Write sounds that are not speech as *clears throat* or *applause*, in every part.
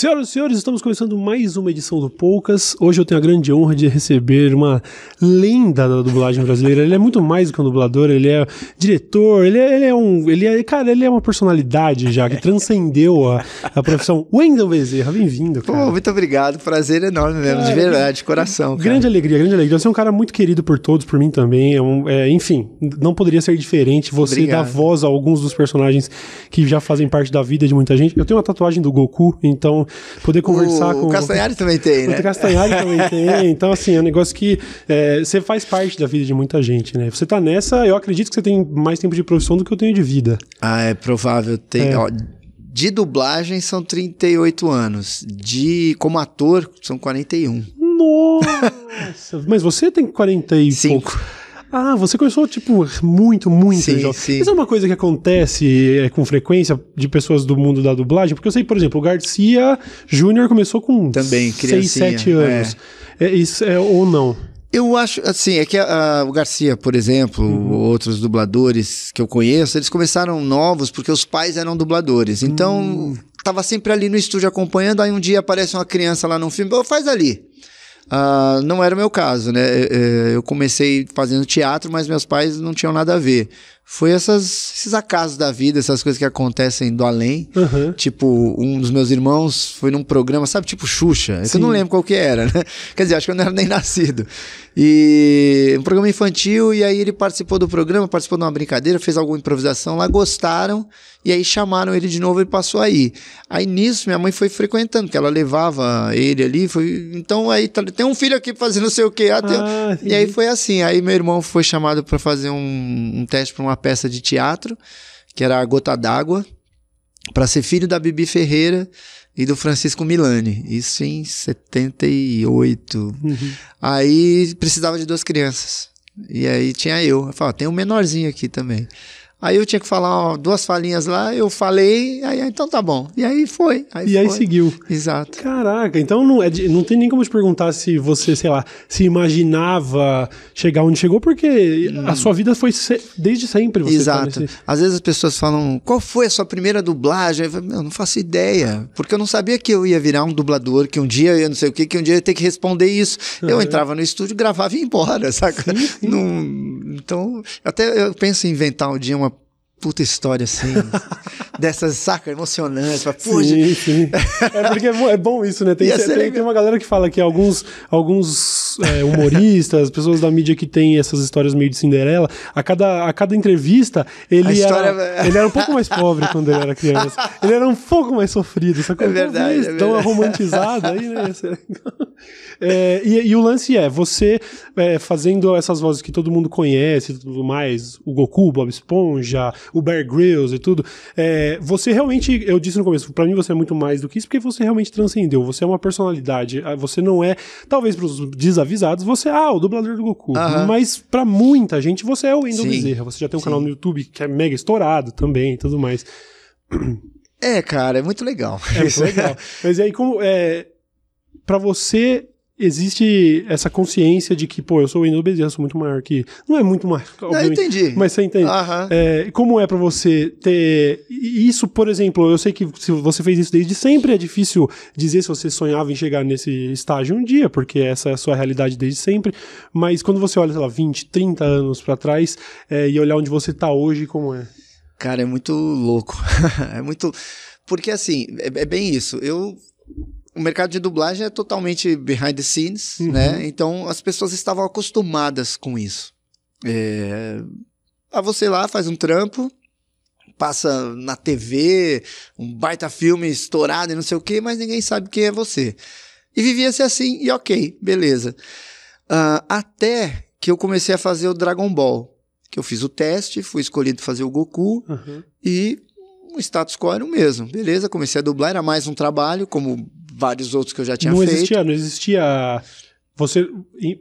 Senhoras e senhores, estamos começando mais uma edição do Poucas. Hoje eu tenho a grande honra de receber uma lenda da dublagem brasileira. Ele é muito mais do que um dublador, ele é diretor, ele é, ele é um. Ele é, cara, ele é uma personalidade já que transcendeu a, a profissão. *laughs* Wendel Bezerra, bem-vindo, cara. Pô, muito obrigado, prazer enorme mesmo, de verdade, de coração. Cara. Grande alegria, grande alegria. Você é um cara muito querido por todos, por mim também. É um, é, enfim, não poderia ser diferente. Você Obrigado. dá voz a alguns dos personagens que já fazem parte da vida de muita gente. Eu tenho uma tatuagem do Goku, então poder conversar o com. Castanhari também tem, né? O Castanhari *laughs* também tem. Então, assim, é um negócio que é, você faz parte da vida de muita gente, né? Você tá nessa, eu acredito que você tem mais tempo de profissão do que eu tenho de vida. Ah, é provável. Tem, É. ó, de dublagem são 38 anos. De como ator são 41. Nossa! *laughs* Mas você tem 40 e Cinco. pouco. Ah, você começou, tipo, muito, muito Sim, sim. Isso é uma coisa que acontece é, com frequência de pessoas do mundo da dublagem? Porque eu sei, por exemplo, o Garcia Júnior começou com Também, 6, criancinha, 7 anos. É. isso é, ou não? Eu acho, assim, é que ah, o Garcia, por exemplo, Uhum. outros dubladores que eu conheço, eles começaram novos porque os pais eram dubladores. Então, Hum. tava sempre ali no estúdio acompanhando, aí um dia aparece uma criança lá num filme, "Ô, faz ali. Ah, não era o meu caso, né? Eh, eh, Eu comecei fazendo teatro, mas meus pais não tinham nada a ver. Foi essas, esses acasos da vida, essas coisas que acontecem do além. Aham. Tipo, um dos meus irmãos foi num programa, sabe, tipo Xuxa? É eu não lembro qual que era, né? Quer dizer, acho que eu não era nem *laughs* nascido. E um programa infantil, e aí ele participou do programa, participou de uma brincadeira, fez alguma improvisação lá, gostaram, e aí chamaram ele de novo, ele passou aí. Aí nisso, minha mãe foi frequentando, porque ela levava ele ali, foi. Então aí tá- tem um filho aqui fazendo não sei o quê. Ah, Ah, e aí foi assim. Aí meu irmão foi chamado para fazer um, um teste para uma peça de teatro, que era a Gota d'Água, para ser filho da Bibi Ferreira e do Francisco Milani. Isso em 78. Uhum. Aí precisava de duas crianças. E aí tinha eu. Eu falei, ó, tem um menorzinho aqui também. Aí eu tinha que falar ó, duas falinhas lá, eu falei, aí então tá bom. E aí foi. E aí foi. seguiu. Exato. Caraca, então não, é não tem nem como te perguntar se você, sei lá, se imaginava chegar onde chegou, porque a sua vida foi se- desde sempre. Você tá Hum. Exato. nesse- Às vezes as pessoas falam, qual foi a sua primeira dublagem? Eu falo, meu, não faço ideia. Porque eu não sabia que eu ia virar um dublador, que um dia eu ia não sei o que, que um dia eu ia ter que responder isso. Eu Uhum. entrava no estúdio, gravava e ia embora, *laughs* saca? Não- então, até eu penso em inventar um dia uma puta história assim, *laughs* dessas, saca, emocionantes. Fala, Sim, sim. É porque é, bo- é bom isso, né? Tem, tem- ser legal. tem uma galera que fala que alguns, alguns é, humoristas, *laughs* pessoas da mídia que tem essas histórias meio de Cinderela, a cada, a cada entrevista, ele, história- era, ele era um pouco mais pobre quando ele era criança. Ele era um pouco mais sofrido. Que É verdade, é Dá uma verdade. romantizada aí, né? *laughs* É, e, e o lance é, você é, fazendo essas vozes que todo mundo conhece e tudo mais, o Goku, o Bob Esponja, o Bear Grylls e tudo, é, você realmente, eu disse no começo, pra mim você é muito mais do que isso, porque você realmente transcendeu, você é uma personalidade, ah, você não é, talvez pros desavisados, você é ah, o dublador do Goku, Aham. mas pra muita gente você é o Wendell Sim. Bezerra, você já tem um Sim. canal no YouTube que é mega estourado também e tudo mais. é, cara, é muito legal. É muito legal. *laughs* Mas e aí, como. É, pra você, existe essa consciência de que, pô, eu sou o Wendel Bezerra, sou muito maior que. Não é muito maior, Não, eu obviamente. entendi. Mas você entende? É, como é pra você ter isso, por exemplo, eu sei que se você fez isso desde sempre, é difícil dizer se você sonhava em chegar nesse estágio um dia, porque essa é a sua realidade desde sempre, mas quando você olha, sei lá, 20, 30 anos pra trás é, e olhar onde você tá hoje, como é? Cara, é muito louco. *laughs* é muito. Porque assim, é, é bem isso. Eu. O mercado de dublagem é totalmente behind the scenes, Uhum. né? Então as pessoas estavam acostumadas com isso. É... Ah, você lá faz um trampo, passa na TV, um baita filme estourado e não sei o quê, mas ninguém sabe quem é você. E vivia-se assim, e ok, beleza. Ah, até que eu comecei a fazer o Dragon Ball. Que eu fiz o teste, fui escolhido fazer o Goku, Uhum. e o status quo era o mesmo. Beleza, comecei a dublar, era mais um trabalho, como vários outros que eu já tinha não feito. existia, não existia. Você,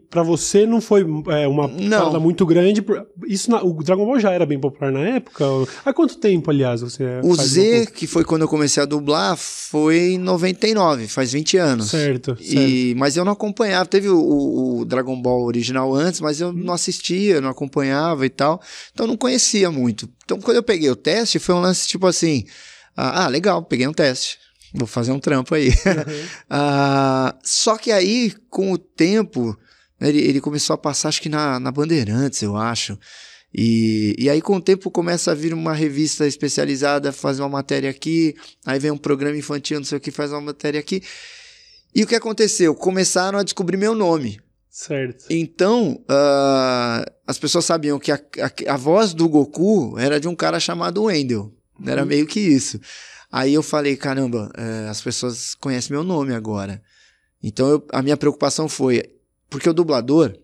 para você não foi é, uma Não. parada muito grande. Isso na- o Dragon Ball já era bem popular na época. Há quanto tempo, aliás, você O Z, que foi quando eu comecei a dublar, foi em 99, faz 20 anos. Certo, certo. E, mas eu não acompanhava. Teve o, o- Dragon Ball original antes, mas eu não assistia, não acompanhava e tal. Então eu não conhecia muito. Então quando eu peguei o teste, foi um lance tipo assim: ah, ah, legal, peguei um teste. Vou fazer um trampo aí. Uhum. uh, *laughs* só que aí, com o tempo, né, ele, ele começou a passar, acho que na, na Bandeirantes, eu acho. E, e aí, com o tempo, começa a vir uma revista especializada, faz uma matéria aqui, aí vem um programa infantil, não sei o que, faz uma matéria aqui. E o que aconteceu? Começaram a descobrir meu nome. Certo. Então, uh, as pessoas sabiam que a, a, a, voz do Goku era de um cara chamado Wendell. Era uhum. meio que isso. Aí eu falei, caramba, uh, as pessoas conhecem meu nome agora. Então eu, a minha preocupação foi, porque o dublador,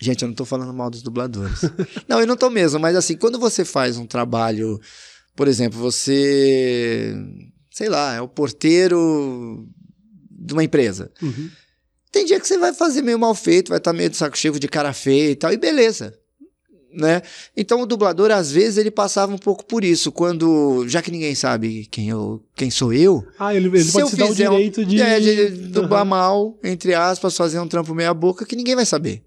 gente, eu não tô falando mal dos dubladores. *laughs* não, eu não tô mesmo, mas assim, quando você faz um trabalho, por exemplo, você, sei lá, é o porteiro de uma empresa. Uhum. Tem dia que você vai fazer meio mal feito, vai estar tá meio de saco cheio de cara feia e tal, e beleza. Né? Então o dublador, às vezes, ele passava um pouco por isso. Quando, já que ninguém sabe quem, eu, quem sou eu. Ah, ele, ele pode se dar o direito um, de. É, de dublar uhum. mal, entre aspas, fazer um trampo meia-boca que ninguém vai saber.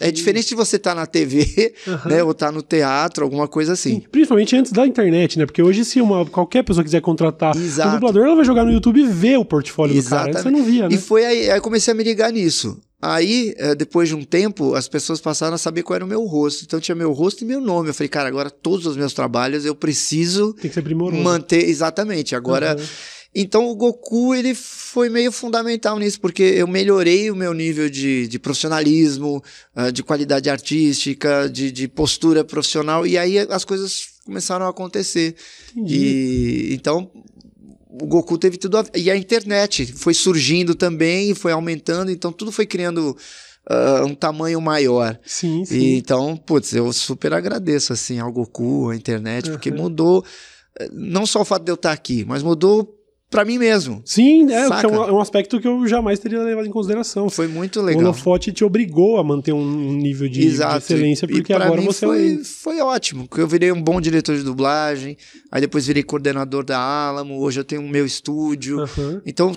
É diferente de você estar tá na TV, uhum. *laughs* né? Ou estar tá no teatro, alguma coisa assim. Sim, principalmente antes da internet, né? Porque hoje, se uma, qualquer pessoa quiser contratar Exato. um dublador, ela vai jogar no YouTube e ver o portfólio Exatamente. do cara. Você não via, né? E foi aí, aí comecei a me ligar nisso. Aí, eh, depois de um tempo, as pessoas passaram a saber qual era o meu rosto. Então tinha meu rosto e meu nome. Eu falei, cara, agora todos os meus trabalhos eu preciso Tem que ser primoroso. manter. Exatamente. Agora. Uhum. Então o Goku ele foi meio fundamental nisso, porque eu melhorei o meu nível de, de profissionalismo, uh, de qualidade artística, de, de, postura profissional, e aí as coisas começaram a acontecer. Entendi. E então o Goku teve tudo a... e a internet foi surgindo também foi aumentando, então tudo foi criando uh, um tamanho maior. Sim, sim. E, então, putz, eu super agradeço assim ao Goku, à internet, uhum. porque mudou eh, não só o fato de eu estar aqui, mas mudou para mim mesmo. Sim, é, é, um, é, um, aspecto que eu jamais teria levado em consideração. Foi muito legal. O holofote te obrigou a manter um nível de, de excelência, porque agora você foi, é... foi ótimo. Eu virei um bom diretor de dublagem, aí depois virei coordenador da Alamo, hoje eu tenho o meu estúdio. Uhum. Então,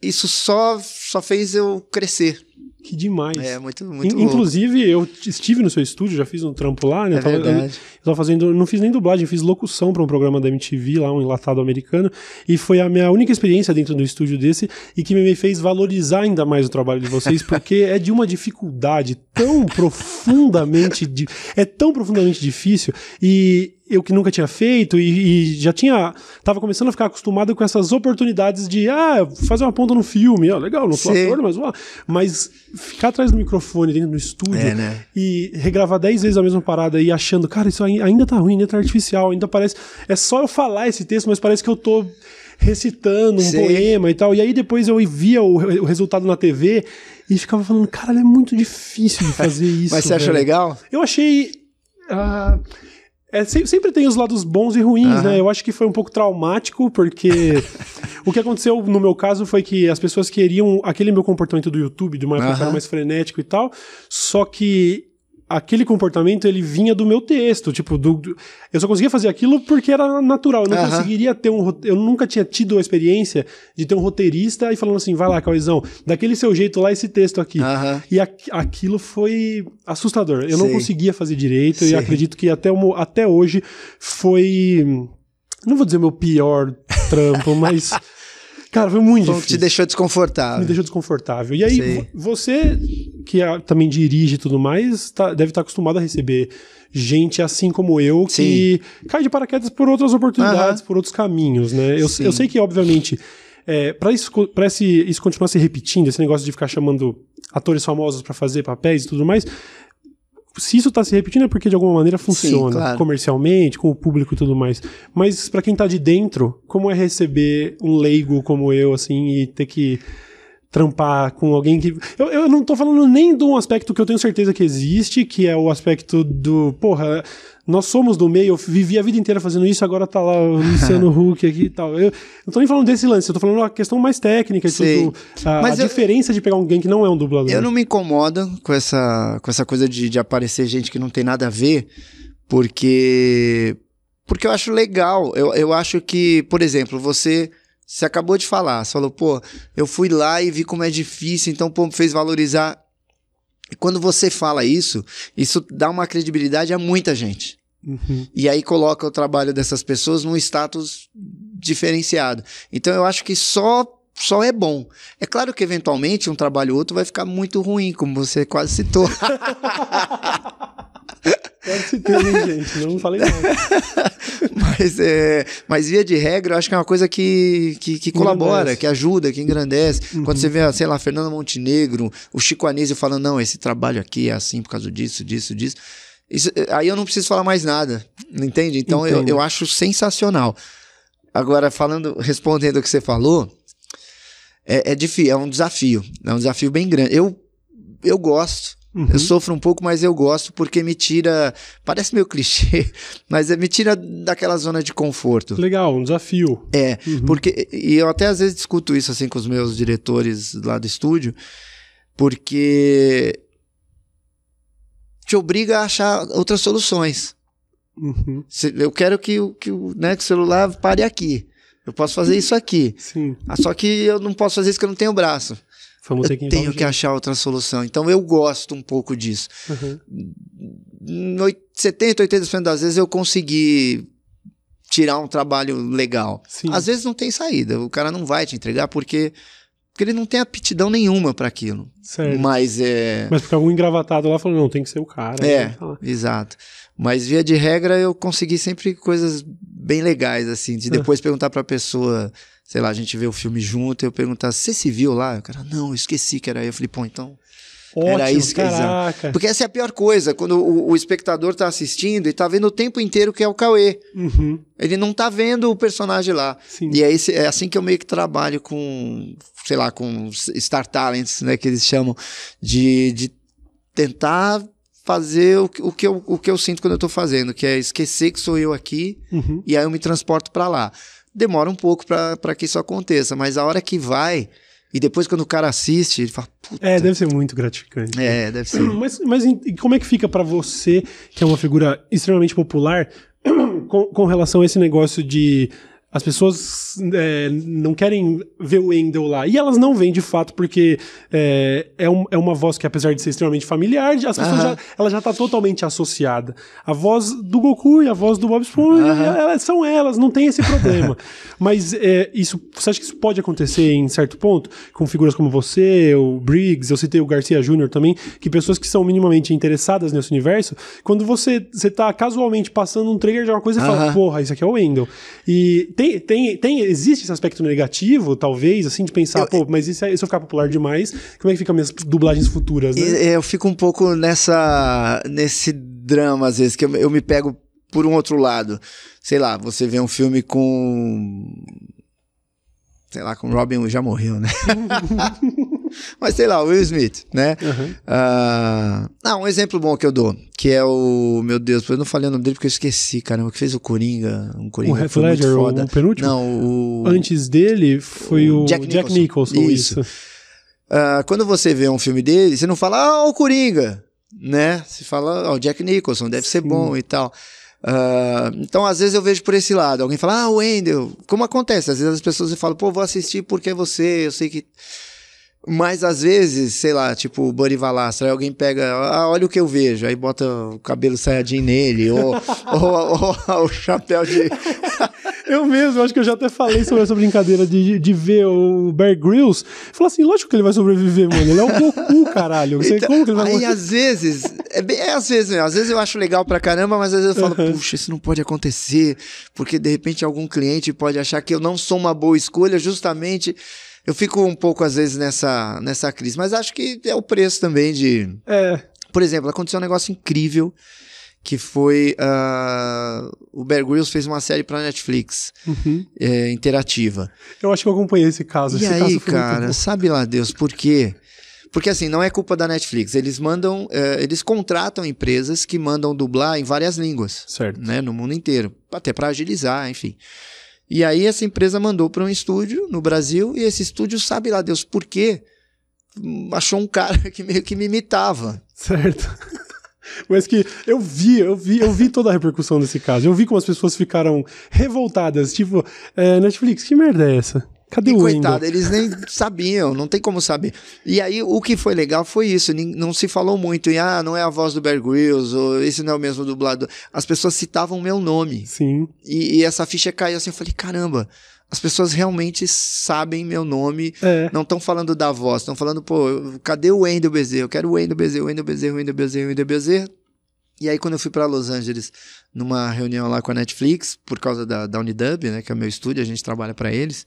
isso só, só fez eu crescer. Que demais. É, muito, muito Inclusive, eu estive no seu estúdio, já fiz um trampo lá, né? É eu tava, verdade. Eu, tava fazendo, não fiz nem dublagem, fiz locução para um programa da MTV lá, um enlatado americano, e foi a minha única experiência dentro do estúdio desse e que me fez valorizar ainda mais o trabalho de vocês, *laughs* porque é de uma dificuldade tão profundamente, é tão profundamente difícil e eu que nunca tinha feito e, e, já tinha. Tava começando a ficar acostumado com essas oportunidades de, ah, fazer uma ponta no filme, ah, legal, não sou Sim. ator, mas, uau. mas ficar atrás do microfone dentro do estúdio é, né? e regravar dez vezes a mesma parada e achando, cara, isso ainda tá ruim, ainda tá artificial, ainda parece. É só eu falar esse texto, mas parece que eu tô recitando um Sim. poema e tal. E aí depois eu via o, o resultado na TV e ficava falando, cara, é muito difícil de fazer *laughs* isso. mas você achou legal? Eu achei. Uh, é, sempre tem os lados bons e ruins, uhum. né? Eu acho que foi um pouco traumático, porque *laughs* o que aconteceu no meu caso foi que as pessoas queriam aquele meu comportamento do YouTube, de uma época uhum. mais frenético e tal, só que aquele comportamento ele vinha do meu texto, tipo, do, do, eu só conseguia fazer aquilo porque era natural, eu não uhum. conseguiria ter um, eu nunca tinha tido a experiência de ter um roteirista e falando assim, vai lá, Cauizão, daquele seu jeito lá esse texto aqui. Uhum. E a, aquilo foi assustador, eu Sim. não conseguia fazer direito Sim. e acredito que até, até hoje foi, não vou dizer meu pior trampo, mas *laughs* Cara, foi muito difícil. Te deixou desconfortável. Me deixou desconfortável. E aí, você, que é, também dirige e tudo mais, tá, deve estar acostumado a receber gente assim como eu que Sim. cai de paraquedas por outras oportunidades, por outros caminhos, né? Eu, eu sei que, obviamente, é, para isso, pra esse, isso continuar se repetindo, esse negócio de ficar chamando atores famosos para fazer papéis e tudo mais, se isso tá se repetindo é porque de alguma maneira funciona Sim, claro. comercialmente, com o público e tudo mais. Mas para quem tá de dentro, como é receber um leigo como eu, assim, e ter que trampar com alguém que. Eu, eu não tô falando nem de um aspecto que eu tenho certeza que existe, que é o aspecto do. Porra, nós somos do meio, eu vivi a vida inteira fazendo isso, agora tá lá o Luciano Huck aqui e tal. Eu não tô nem falando desse lance, eu tô falando a questão mais técnica, tudo, a, Mas a eu, diferença de pegar alguém que não é um dublador. Eu não me incomodo com essa, com essa coisa de, de aparecer gente que não tem nada a ver, porque. Porque eu acho legal. Eu, eu acho que, por exemplo, você. Você acabou de falar, você falou, pô, eu fui lá e vi como é difícil, então, pô, fez valorizar. E quando você fala isso, isso dá uma credibilidade a muita gente. Uhum. E aí coloca o trabalho dessas pessoas num status diferenciado. Então eu acho que só só é bom. É claro que eventualmente um trabalho ou outro vai ficar muito ruim, como você quase citou. *laughs* Pode ter, hein, gente? Não falei nada. *laughs* mas, é, mas via de regra, eu acho que é uma coisa que, que, que colabora, que ajuda, que engrandece. Uhum. Quando você vê, sei lá, Fernando Montenegro, o Chico Anísio falando, não, esse trabalho aqui é assim por causa disso, disso, disso. Isso, aí eu não preciso falar mais nada, entende? Então eu, Entendo. eu acho sensacional. Agora, falando, respondendo o que você falou, é, é difícil, é um desafio. É um desafio bem grande. Eu, eu gosto. Uhum. Eu sofro um pouco, mas eu gosto porque me tira. Parece meio *laughs* clichê, mas é- me tira daquela zona de conforto. Legal, um desafio. É, Uhum. porque. E eu até às vezes discuto isso assim com os meus diretores lá do estúdio, porque. Te obriga a achar outras soluções. Uhum. Eu quero que, o- que, né, que o celular pare aqui. Eu posso fazer isso aqui. Sim. Ah, Só que eu não posso fazer isso porque eu não tenho braço. Vamos Eu que tenho que achar outra solução. Então eu gosto um pouco disso. Uhum. No oit- 70, 80% das vezes eu consegui tirar um trabalho legal. Sim. Às vezes não tem saída, o cara não vai te entregar porque, porque ele não tem aptidão nenhuma para aquilo. Certo. Mas é. Mas porque algum engravatado lá falou, não, tem que ser o cara. É, exato. Mas via de regra eu consegui sempre coisas bem legais, assim, Ah. de depois perguntar pra pessoa, sei lá, a gente vê o filme junto, eu perguntar, você se viu lá? O cara, não, eu esqueci que era aí. Eu falei, pô, então. Ótimo, Era isso que- caraca. Porque essa é a pior coisa, quando o, o espectador tá assistindo e tá vendo o tempo inteiro que é o Cauê. Uhum. Ele não tá vendo o personagem lá. Sim. E é, esse- é assim que eu meio que trabalho com, sei lá, com Star Talents, né, que eles chamam, de, de tentar fazer o, que- o, que eu, o que eu sinto quando eu tô fazendo, que é esquecer que sou eu aqui Uhum. e aí eu me transporto para lá. Demora um pouco para que isso aconteça, mas a hora que vai, e depois quando o cara assiste, ele fala, puta, É, deve ser muito gratificante. é, deve ser. Mas, mas como é que fica pra você, que é uma figura extremamente popular, *clears throat* com, com relação a esse negócio de as pessoas é, não querem ver o Wendell lá. E elas não vêm de fato, porque é, é, um- é uma voz que, apesar de ser extremamente familiar, as pessoas Aham. já, ela já tá totalmente associada. A voz do Goku e a voz do Bob Esponja, Aham. elas são elas, não tem esse problema. *laughs* Mas é, isso, você acha que isso pode acontecer em certo ponto? Com figuras como você, o Briggs, eu citei o Garcia Jr. também, que pessoas que são minimamente interessadas nesse universo, quando você, você tá casualmente passando um trailer de uma coisa e fala, Aham. porra, isso aqui é o Wendell. E tem, tem, tem, existe esse aspecto negativo, talvez, assim, de pensar, pô, mas isso, é- isso ficar popular demais, como é que fica minhas dublagens futuras, né? E, é, eu fico um pouco nessa nesse drama às vezes que eu, eu me pego por um outro lado. Sei lá, você vê um filme com sei lá, com Robin Williams, já morreu, né? *laughs* *laughs* Mas sei lá, Will Smith, né? Aham. Ah, ah, um exemplo bom que eu dou, que é o, meu Deus, eu não falei o nome dele porque eu esqueci, caramba, que fez o Coringa, um O Coringa que Heath Ledger, foda. o penúltimo? Não, o Antes dele foi o, o Jack, Jack Nicholson. Nicholson. isso. Isso. Ah, quando você vê um filme dele, você não fala, ah, o Coringa, né? Você fala, ó, o Jack Nicholson, deve ser Sim. bom e tal. Ah, então, às vezes eu vejo por esse lado. Alguém fala, ah, o Wendell. Como acontece? Às vezes as pessoas falam, pô, vou assistir porque é você, eu sei que. Mas às vezes, sei lá, tipo o Buddy Valastra, aí alguém pega, ah, olha o que eu vejo, aí bota o cabelo saiyajin nele, *laughs* ou, ou, ou o chapéu de. *laughs* Eu mesmo, acho que eu já até falei sobre essa brincadeira de, de ver o Bear Grylls. Falar assim, lógico que ele vai sobreviver, mano. Ele é o Goku, caralho. Você, Então, como que ele vai aí às vezes, é bem, é às vezes, mesmo. às vezes eu acho legal pra caramba, mas às vezes eu falo, Uhum. puxa, isso não pode acontecer, porque de repente algum cliente pode achar que eu não sou uma boa escolha, justamente. Eu fico um pouco às vezes nessa, nessa crise, mas acho que é o preço também de. É, Por exemplo, aconteceu um negócio incrível que foi ah, o Bear Grylls fez uma série pra Netflix uhum. é, interativa. eu acho que eu acompanhei esse caso. E esse aí, caso cara, sabe lá Deus por quê? Porque assim, não é culpa da Netflix. Eles mandam, eh, eles contratam empresas que mandam dublar em várias línguas, Certo. né, no mundo inteiro, até para agilizar, enfim. E aí essa empresa mandou para um estúdio no Brasil e esse estúdio sabe lá Deus por quê? Hum, Achou um cara *laughs* que meio que me imitava. Certo. *laughs* Mas que eu vi, eu vi, eu vi toda a repercussão desse caso. Eu vi como as pessoas ficaram revoltadas. Tipo, é, Netflix, que merda é essa? Cadê e o coitado, eles nem sabiam, não tem como saber. E aí, o que foi legal foi isso, não se falou muito em, ah, não é a voz do Bear Grylls, ou esse não é o mesmo dublador. As pessoas citavam o meu nome. Sim. E, e essa ficha caiu assim, eu falei, caramba, as pessoas realmente sabem meu nome, É. não estão falando da voz, estão falando, pô, cadê o Wendel Bezerra? Eu quero o Wendel Bezerra, o Wendel Bezerra, o Wendel Bezerra, o Wendel Bezerra. E aí, quando eu fui para Los Angeles, numa reunião lá com a Netflix, por causa da, da Unidub, né, que é o meu estúdio, a gente trabalha para eles,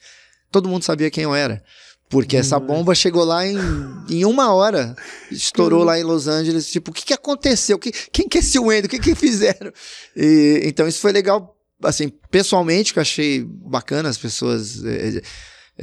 todo mundo sabia quem eu era. Porque essa bomba chegou lá em, em uma hora. Estourou lá em Los Angeles. Tipo, o que, que aconteceu? Que, quem que é esse Wendel? O que, que fizeram? E, então, isso foi legal, assim, pessoalmente, que eu achei bacana as pessoas é,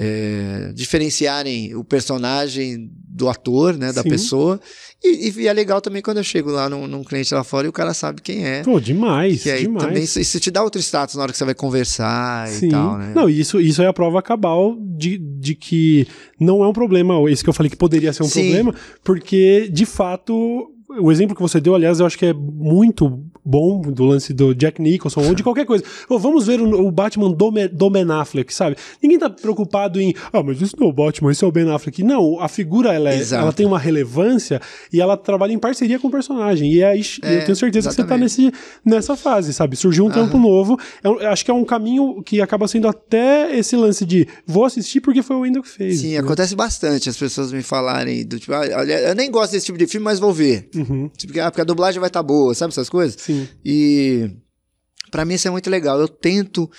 é, diferenciarem o personagem do ator, né, da Sim. pessoa. E, e é legal também quando eu chego lá num, num cliente lá fora e o cara sabe quem é. Pô, demais. Que aí demais. também isso, te dá outro status na hora que você vai conversar Sim. e tal, né? Não, isso, isso é a prova cabal de, de que não é um problema, esse que eu falei que poderia ser um Sim. problema, porque de fato. O exemplo que você deu, aliás, eu acho que é muito bom do lance do Jack Nicholson ou de qualquer coisa. Pô, vamos ver o, o Batman do, Me- do Ben Affleck, sabe? Ninguém tá preocupado em, ah, mas isso não é o Batman, isso é o Ben Affleck. Não, a figura ela, é- ela tem uma relevância e ela trabalha em parceria com o personagem. E aí É, eu tenho certeza que você tá exatamente. nesse, nessa fase, sabe? Surgiu um trampo novo. É um- eu acho que é um caminho que acaba sendo até esse lance de vou assistir porque foi o Wendel que fez. Sim, né? acontece bastante as pessoas me falarem do tipo, ah, eu nem gosto desse tipo de filme, mas vou ver. Uhum, Tipo, ah, porque a dublagem vai estar boa, sabe essas coisas? sim. E pra mim isso é muito legal. Eu tento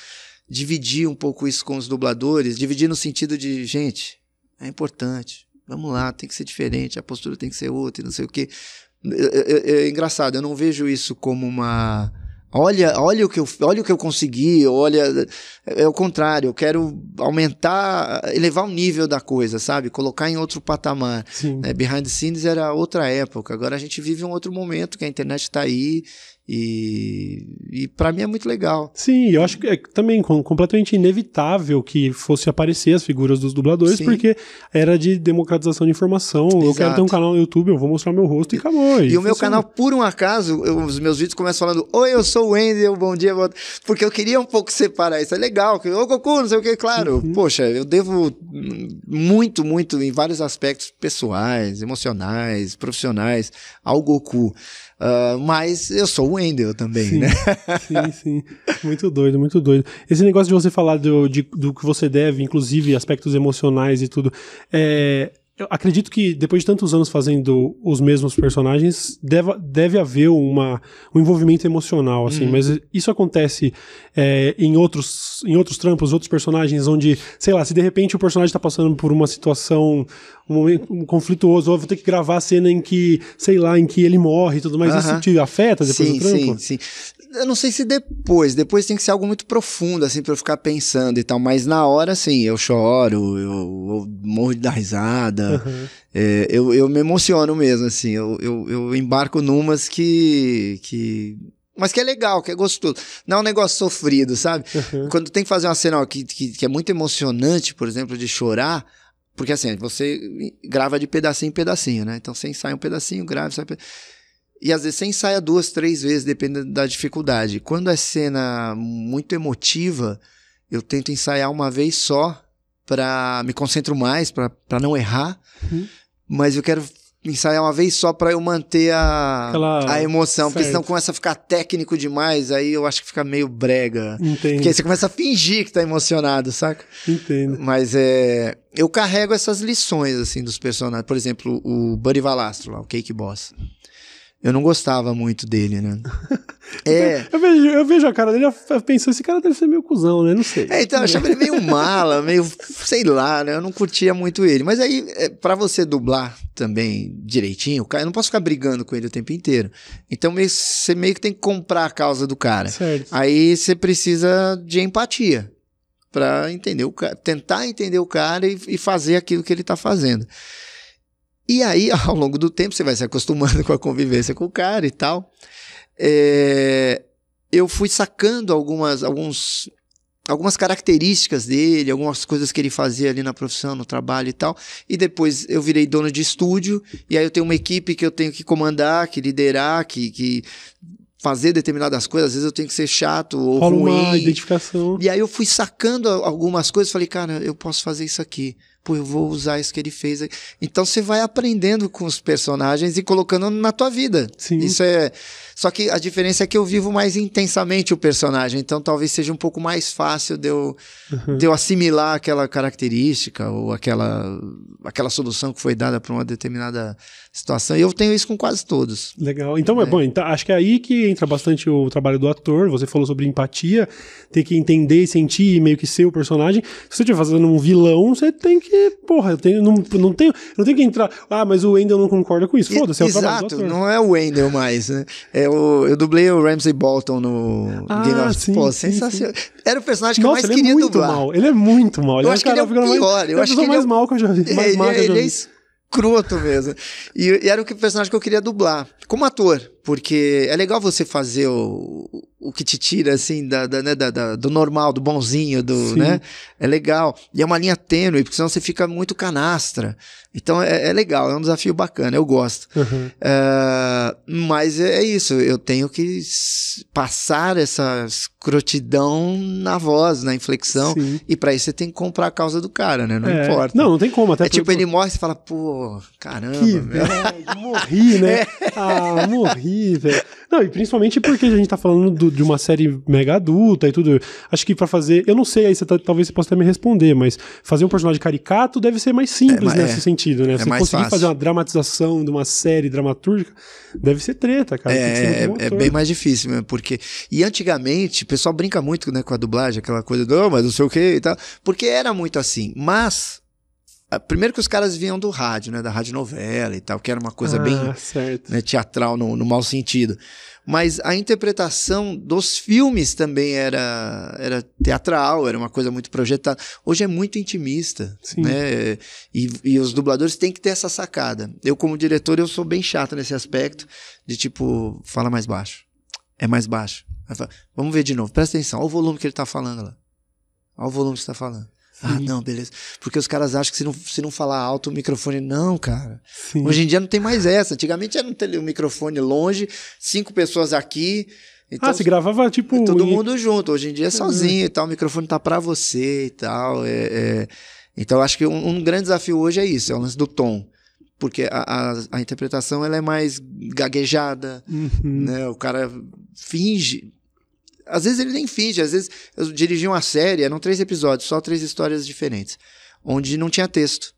dividir um pouco isso com os dubladores, dividir no sentido de, gente, é importante. Vamos lá, tem que ser diferente, a postura tem que ser outra, e não sei o quê. É, é- é engraçado, eu não vejo isso como uma Olha, olha o que eu, olha o que eu consegui, olha, é, é o contrário, eu quero aumentar, elevar o nível da coisa, sabe? Colocar em outro patamar. Sim. né? Behind the scenes era outra época, agora a gente vive um outro momento que a internet está aí e, e para mim é muito legal. Sim, eu acho que é também com- completamente inevitável que fosse aparecer as figuras dos dubladores, Sim. porque era de democratização de informação. Eu Exato. quero ter um canal no YouTube, eu vou mostrar meu rosto e acabou. E o meu canal, por um acaso, eu- os meus vídeos começam falando: Oi, eu sou o Wendel, bom dia, bom... porque eu queria um pouco separar isso. É legal, que, ô Goku, não sei o que, claro. Uhum. Poxa, eu devo muito, muito, em vários aspectos pessoais, emocionais, profissionais, ao Goku. Ah, mas eu sou o Wendel também, Sim. né? Sim, sim. Muito doido, muito doido. Esse negócio de você falar do, de- do que você deve, inclusive aspectos emocionais e tudo. É, eu acredito que depois de tantos anos fazendo os mesmos personagens, deve, deve haver uma, um envolvimento emocional, assim. Uhum. Mas isso acontece é, em, outros, em outros trampos, outros personagens, onde, sei lá, se de repente o personagem tá passando por uma situação, um momento um conflituoso, ou eu vou ter que gravar a cena em que, sei lá, em que ele morre e tudo mais, isso Aham. te afeta depois sim, do trampo? sim, sim. Eu não sei se depois, depois tem que ser algo muito profundo, assim, pra eu ficar pensando e tal, mas na hora, sim, eu choro, eu, eu morro de dar risada, Aham. é, eu, eu me emociono mesmo, assim, eu, eu, eu embarco numas que, que... Mas que é legal, que é gostoso. Não é um negócio sofrido, sabe? Uhum. Quando tem que fazer uma cena ó, que, que, que é muito emocionante, por exemplo, de chorar, porque assim, você grava de pedacinho em pedacinho, né? Então você ensaia um pedacinho, grava, sai um peda- E às vezes você ensaia duas, três vezes, dependendo da dificuldade. Quando é cena muito emotiva, eu tento ensaiar uma vez só, para me concentro mais, para não errar. Uhum. Mas eu quero ensaiar uma vez só para eu manter a, Aquela- a emoção, porque certo. senão começa a ficar técnico demais, aí eu acho que fica meio brega. Entendo. Porque aí você começa a fingir que tá emocionado, saca? Entendo. Mas é. Eu carrego essas lições, assim, dos personagens. Por exemplo, o Buddy Valastro lá, o Cake Boss. Eu não gostava muito dele, né? *laughs* é. Eu vejo, eu vejo a cara dele eu penso, esse cara deve ser meio cuzão, né? Não sei. É, então, eu achava ele meio *laughs* mala, meio, sei lá, né? Eu não curtia muito ele. Mas aí, é, para você dublar também direitinho, o cara, eu não posso ficar brigando com ele o tempo inteiro. Então, meio- você meio que tem que comprar a causa do cara. Certo. Aí você precisa de empatia para entender o cara, tentar entender o cara e, e fazer aquilo que ele tá fazendo. E aí, *laughs* ao longo do tempo, você vai se acostumando *laughs* com a convivência com o cara e tal. É, eu fui sacando algumas, alguns, algumas características dele, algumas coisas que ele fazia ali na profissão, no trabalho e tal. E depois eu virei dono de estúdio, e aí eu tenho uma equipe que eu tenho que comandar, que liderar, que, que fazer determinadas coisas, às vezes eu tenho que ser chato ou Rola ruim. uma identificação. E aí eu fui sacando algumas coisas, falei, cara, eu posso fazer isso aqui. Pô, eu vou usar isso que ele fez. Então você vai aprendendo com os personagens e colocando na tua vida. Sim. Isso é. Só que a diferença é que eu vivo mais intensamente o personagem, então talvez seja um pouco mais fácil de eu, Uhum. de eu assimilar aquela característica ou aquela, aquela solução que foi dada para uma determinada situação. E eu tenho isso com quase todos. Legal. Então é, bom, então, acho que é aí que entra bastante o trabalho do ator. Você falou sobre empatia, ter que entender e sentir e meio que ser o personagem. Se você estiver fazendo um vilão, você tem que. Porra, eu tenho, não, não tenho, não tenho que entrar. Ah, mas o Wendell não concorda com isso. Foda-se, é o trabalho do Exato, ator. não é o Wendell mais, né? É o, eu dublei o Ramsey Bolton no Ah, Game of sim, Pô, sim, sensacional. Era o personagem que Nossa, eu mais ele queria é muito dublar. mal. Ele é muito mal. Eu é acho que ele é o mais- pior, eu é a acho pessoa que ele mais é mal que eu já vi. Mais ele, má que eu já ele é vi. escroto mesmo. E, e era o personagem que eu queria dublar, como ator, porque é legal você fazer o, o que te tira, assim, da, da, né, da- da- do normal, do bonzinho, do, Sim. né? É legal. E é uma linha tênue, porque senão você fica muito canastra. Então é, é legal, é um desafio bacana, eu gosto. Uhum. É, mas é, é isso, eu tenho que passar essa escrotidão na voz, na inflexão. Sim. E pra isso você tem que comprar a causa do cara, né? Não É, importa. Não, não tem como. Até é tipo, ele morre e você fala, pô, caramba, Que velho, morri, *laughs* É. né? Ah, morri, velho. Não, e principalmente porque a gente tá falando do- de uma série mega adulta e tudo. Acho que pra fazer. Eu não sei, aí você tá- talvez você possa até me responder, mas fazer um personagem caricato deve ser mais simples É, nesse é. sentido, né? É você conseguir fácil. fazer uma dramatização de uma série dramatúrgica deve ser treta, cara. É, bom é ator. bem mais difícil mesmo, porque. E antigamente, o pessoal brinca muito né, com a dublagem, aquela coisa do, "Oh, mas não sei o que e tal, porque era muito assim. Mas. Ah, Primeiro que os caras vinham do rádio, né? Da rádio novela e tal, que era uma coisa ah, bem né, teatral no, no mau sentido. Mas a interpretação dos filmes também era, era teatral, era uma coisa muito projetada. Hoje é muito intimista, Sim. né? E, e os dubladores têm que ter essa sacada. Eu, como diretor, eu sou bem chato nesse aspecto, de tipo, fala mais baixo. É mais baixo. Fala, Vamos ver de novo, presta atenção, olha o volume que ele tá falando lá. Olha o volume que você tá falando. Ah, Sim. não, beleza. Porque os caras acham que se não, se não falar alto o microfone. Não, cara. Sim. Hoje em dia não tem mais essa. Antigamente era um, microfone longe, cinco pessoas aqui. Então, ah, você gravava tipo. todo em- mundo junto. Hoje em dia é sozinho e tal. O microfone tá pra você e tal. é- é. Então, acho que um, um grande desafio hoje é isso: é o lance do tom. Porque a, a, a interpretação ela é mais gaguejada, Uhum. né? O cara finge. Às vezes ele nem finge, às vezes eu dirigi uma série, eram três episódios, só três histórias diferentes, onde não tinha texto.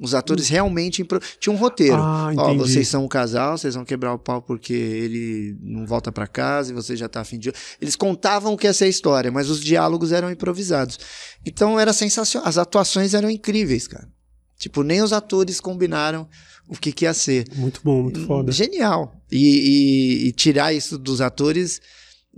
Os atores realmente impro... tinha um roteiro. Ah, Ó, vocês são um casal, vocês vão quebrar o pau porque ele não volta pra casa e você já tá afim de. Eles contavam o que ia ser a história, mas os diálogos eram improvisados. Então era sensacional. As atuações eram incríveis, cara. Tipo, nem os atores combinaram o que, que ia ser. Muito bom, muito foda. Genial. E, e- e tirar isso dos atores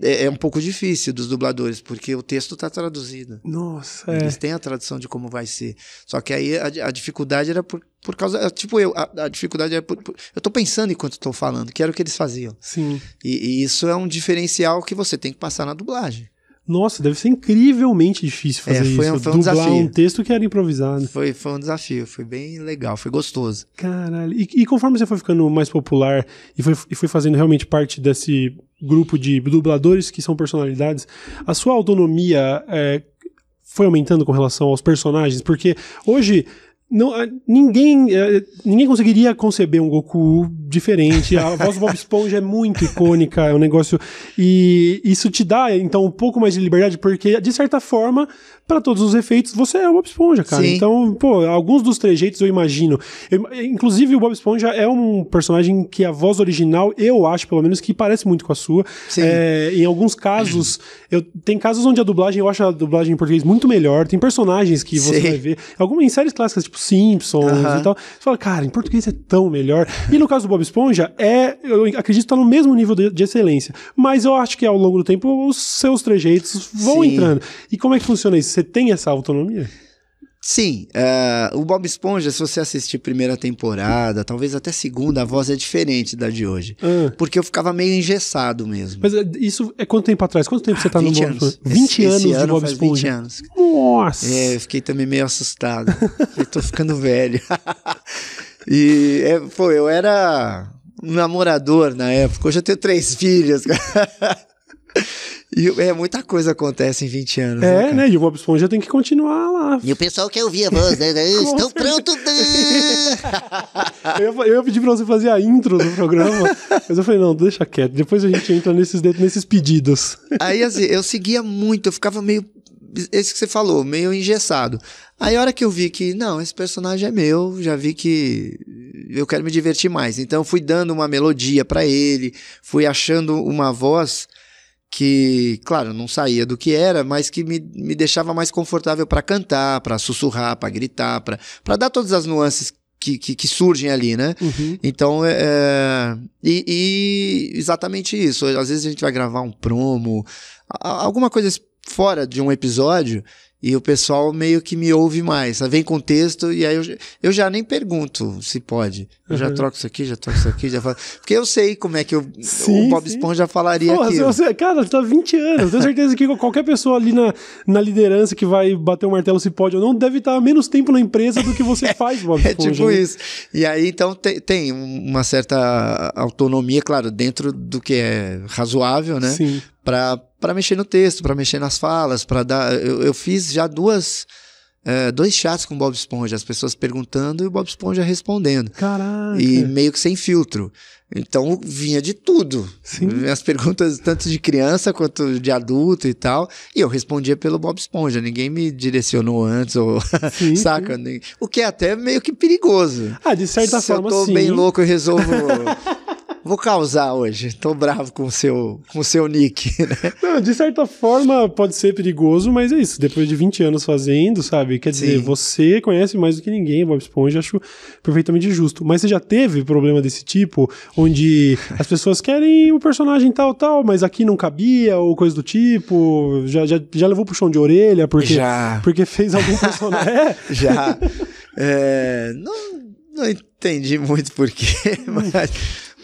é, é um pouco difícil dos dubladores, porque o texto tá traduzido. Nossa, é. Eles têm a tradução de como vai ser. Só que aí a, a dificuldade era por, por causa. é, Tipo, eu, a, a dificuldade era por, por- Eu tô pensando enquanto tô falando, que era o que eles faziam. Sim. E, e isso é um diferencial que você tem que passar na dublagem. Nossa, deve ser incrivelmente difícil fazer É, foi isso. um- foi um Dublar desafio. um texto que era improvisado. Foi, foi um desafio, foi bem legal, foi gostoso. Caralho. E, e conforme você foi ficando mais popular e foi, e foi fazendo realmente parte desse grupo de dubladores que são personalidades, a sua autonomia é, foi aumentando com relação aos personagens? Porque hoje. Não, ah, ninguém, eh, ninguém conseguiria conceber um Goku diferente. A *laughs* voz do Bob Esponja é muito icônica, é um negócio. E isso te dá, então, um pouco mais de liberdade, porque, de certa forma, para todos os efeitos, você é o Bob Esponja, cara. Sim. Então, pô, alguns dos trejeitos eu imagino. Eu- inclusive, o Bob Esponja é um personagem que a voz original, eu acho, pelo menos, que parece muito com a sua. Sim. É, em alguns casos, eu, tem casos onde a dublagem, eu acho a dublagem em português muito melhor. Tem personagens que você Sim. vai ver. Algumas em séries clássicas, tipo Simpsons Aham. e tal. Você fala, cara, em português é tão melhor. E no caso do Bob Esponja, é, eu acredito que tá no mesmo nível de, de excelência. Mas eu acho que ao longo do tempo os seus trejeitos vão Sim. entrando. E como é que funciona isso? Você tem essa autonomia? Sim, é, o Bob Esponja, se você assistir primeira temporada, talvez até segunda, a voz é diferente da de hoje. Ah. Porque eu ficava meio engessado mesmo. Mas é, isso é quanto tempo atrás? Quanto tempo você tá no 20 Bob. Esponja? 20 Esse- anos esse de ano Bob faz Esponja. 20 anos. Nossa! É, eu fiquei também meio assustado. *laughs* eu tô ficando velho. *laughs* e, é, pô, eu era namorador na época. Hoje eu tenho três filhos, cara. *laughs* E é, muita coisa acontece em 20 anos. É, cara? né? E o Bob Esponja tem que continuar lá. E o pessoal quer ouvir a voz, né? *laughs* Estão prontos. *laughs* Eu ia, eu ia pedir pra você fazer a intro do programa, *laughs* mas eu falei, não, deixa quieto. Depois a gente entra nesses, nesses pedidos. Aí, assim, eu seguia muito, eu ficava meio. Esse que você falou, meio engessado. Aí, a hora que eu vi que, não, esse personagem é meu, já vi que eu quero me divertir mais. Então, eu fui dando uma melodia pra ele, fui achando uma voz que, claro, não saía do que era, mas que me, me deixava mais confortável pra cantar, pra sussurrar, pra gritar, pra dar todas as nuances que, que, que surgem ali, né? Uhum. Então, é, é, e, e exatamente isso. Às vezes a gente vai gravar um promo, alguma coisa fora de um episódio, e o pessoal meio que me ouve mais. Vem com texto, e aí eu, já- eu já nem pergunto se pode. Eu já Uhum. troco isso aqui, já troco isso aqui, já falo. Porque eu sei como é que eu, Sim, o Bob sim. Esponja falaria Porra, aqui. você, cara, você tá há 20 anos. Eu tenho certeza que qualquer pessoa ali na, na liderança que vai bater o martelo se pode ou não deve estar menos tempo na empresa do que você *laughs* faz, Bob É Esponja. tipo né? isso. E aí, então, tem, tem uma certa autonomia, claro, dentro do que é razoável, né? Sim. Pra, pra mexer no texto, pra mexer nas falas, pra dar. Eu, eu fiz já duas. eh, dois chats com o Bob Esponja, as pessoas perguntando e o Bob Esponja respondendo. Caraca. E meio que sem filtro. Então vinha de tudo. Sim. As perguntas tanto de criança quanto de adulto e tal. E eu respondia pelo Bob Esponja. Ninguém me direcionou antes, ou Sim, *laughs* saca? Nem- O que é até meio que perigoso. Ah, de certa Se forma, eu tô sim. bem louco e resolvo. *laughs* Vou causar hoje. Tô bravo com o seu, com o seu nick, *laughs* né? Não, de certa forma pode ser perigoso, mas é isso. Depois de 20 anos fazendo, sabe? Quer dizer, Sim. você conhece mais do que ninguém, Bob Esponja, acho perfeitamente justo. Mas você já teve problema desse tipo, onde as pessoas querem o personagem tal, tal, mas aqui não cabia, ou coisa do tipo? Já, já, já levou puxão de orelha porque, Já. porque fez algum personagem. *laughs* É? Já. É, não, não entendi muito porquê, *laughs* mas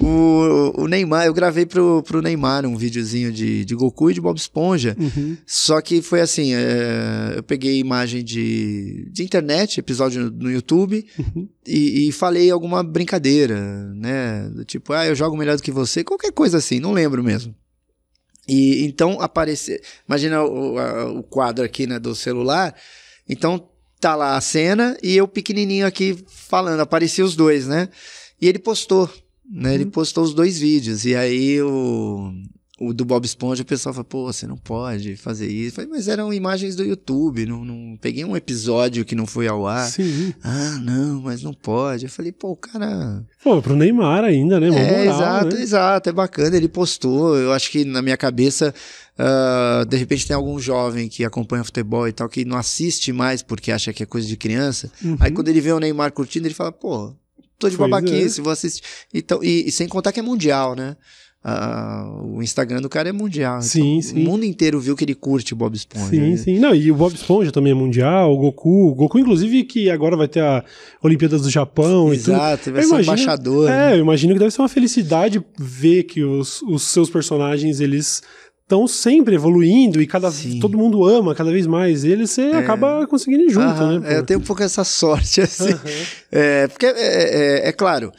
o, o Neymar, eu gravei pro, pro Neymar um videozinho de, de Goku e de Bob Esponja. Uhum. Só que foi assim: é, eu peguei imagem de, de internet, episódio no, no YouTube, Uhum. e, e falei alguma brincadeira, né? Do tipo, ah, eu jogo melhor do que você, qualquer coisa assim, não lembro mesmo. E então aparecer. Imagina o, a- o quadro aqui né, do celular. Então tá lá a cena e eu pequenininho aqui falando, aparecia os dois, né? E ele postou, né? Ele postou os dois vídeos. E aí o, o do Bob Esponja, o pessoal falou, pô, você não pode fazer isso. Falei, mas eram imagens do YouTube, não, não peguei um episódio que não foi ao ar. Sim. Ah, não, mas não pode. Eu falei, pô, o cara. Pô, pro Neymar ainda, né? Uma É, moral, exato, né? exato. É bacana. Ele postou. Eu acho que na minha cabeça, ah, de repente tem algum jovem que acompanha futebol e tal, que não assiste mais porque acha que é coisa de criança. Uhum. Aí quando ele vê o Neymar curtindo, ele fala, pô, de Pois babaquice, vou assistir. Então, e, e sem contar que é mundial, né? Ah, o Instagram do cara é mundial. Sim, então, sim. O mundo inteiro viu que ele curte Bob Esponja. Sim, né? sim. Não, e o Bob Esponja também é mundial, o Goku. O Goku, inclusive, que agora vai ter a Olimpíadas do Japão e tudo. Exato, vai Eu ser imagino- embaixador. É, né? eu imagino que deve ser uma felicidade ver que os, os seus personagens, eles estão sempre evoluindo e cada Sim. todo mundo ama cada vez mais eles, você acaba conseguindo ir junto, Aham, né? é, eu tenho um pouco essa sorte, *laughs* assim. É, porque, é, é- é claro,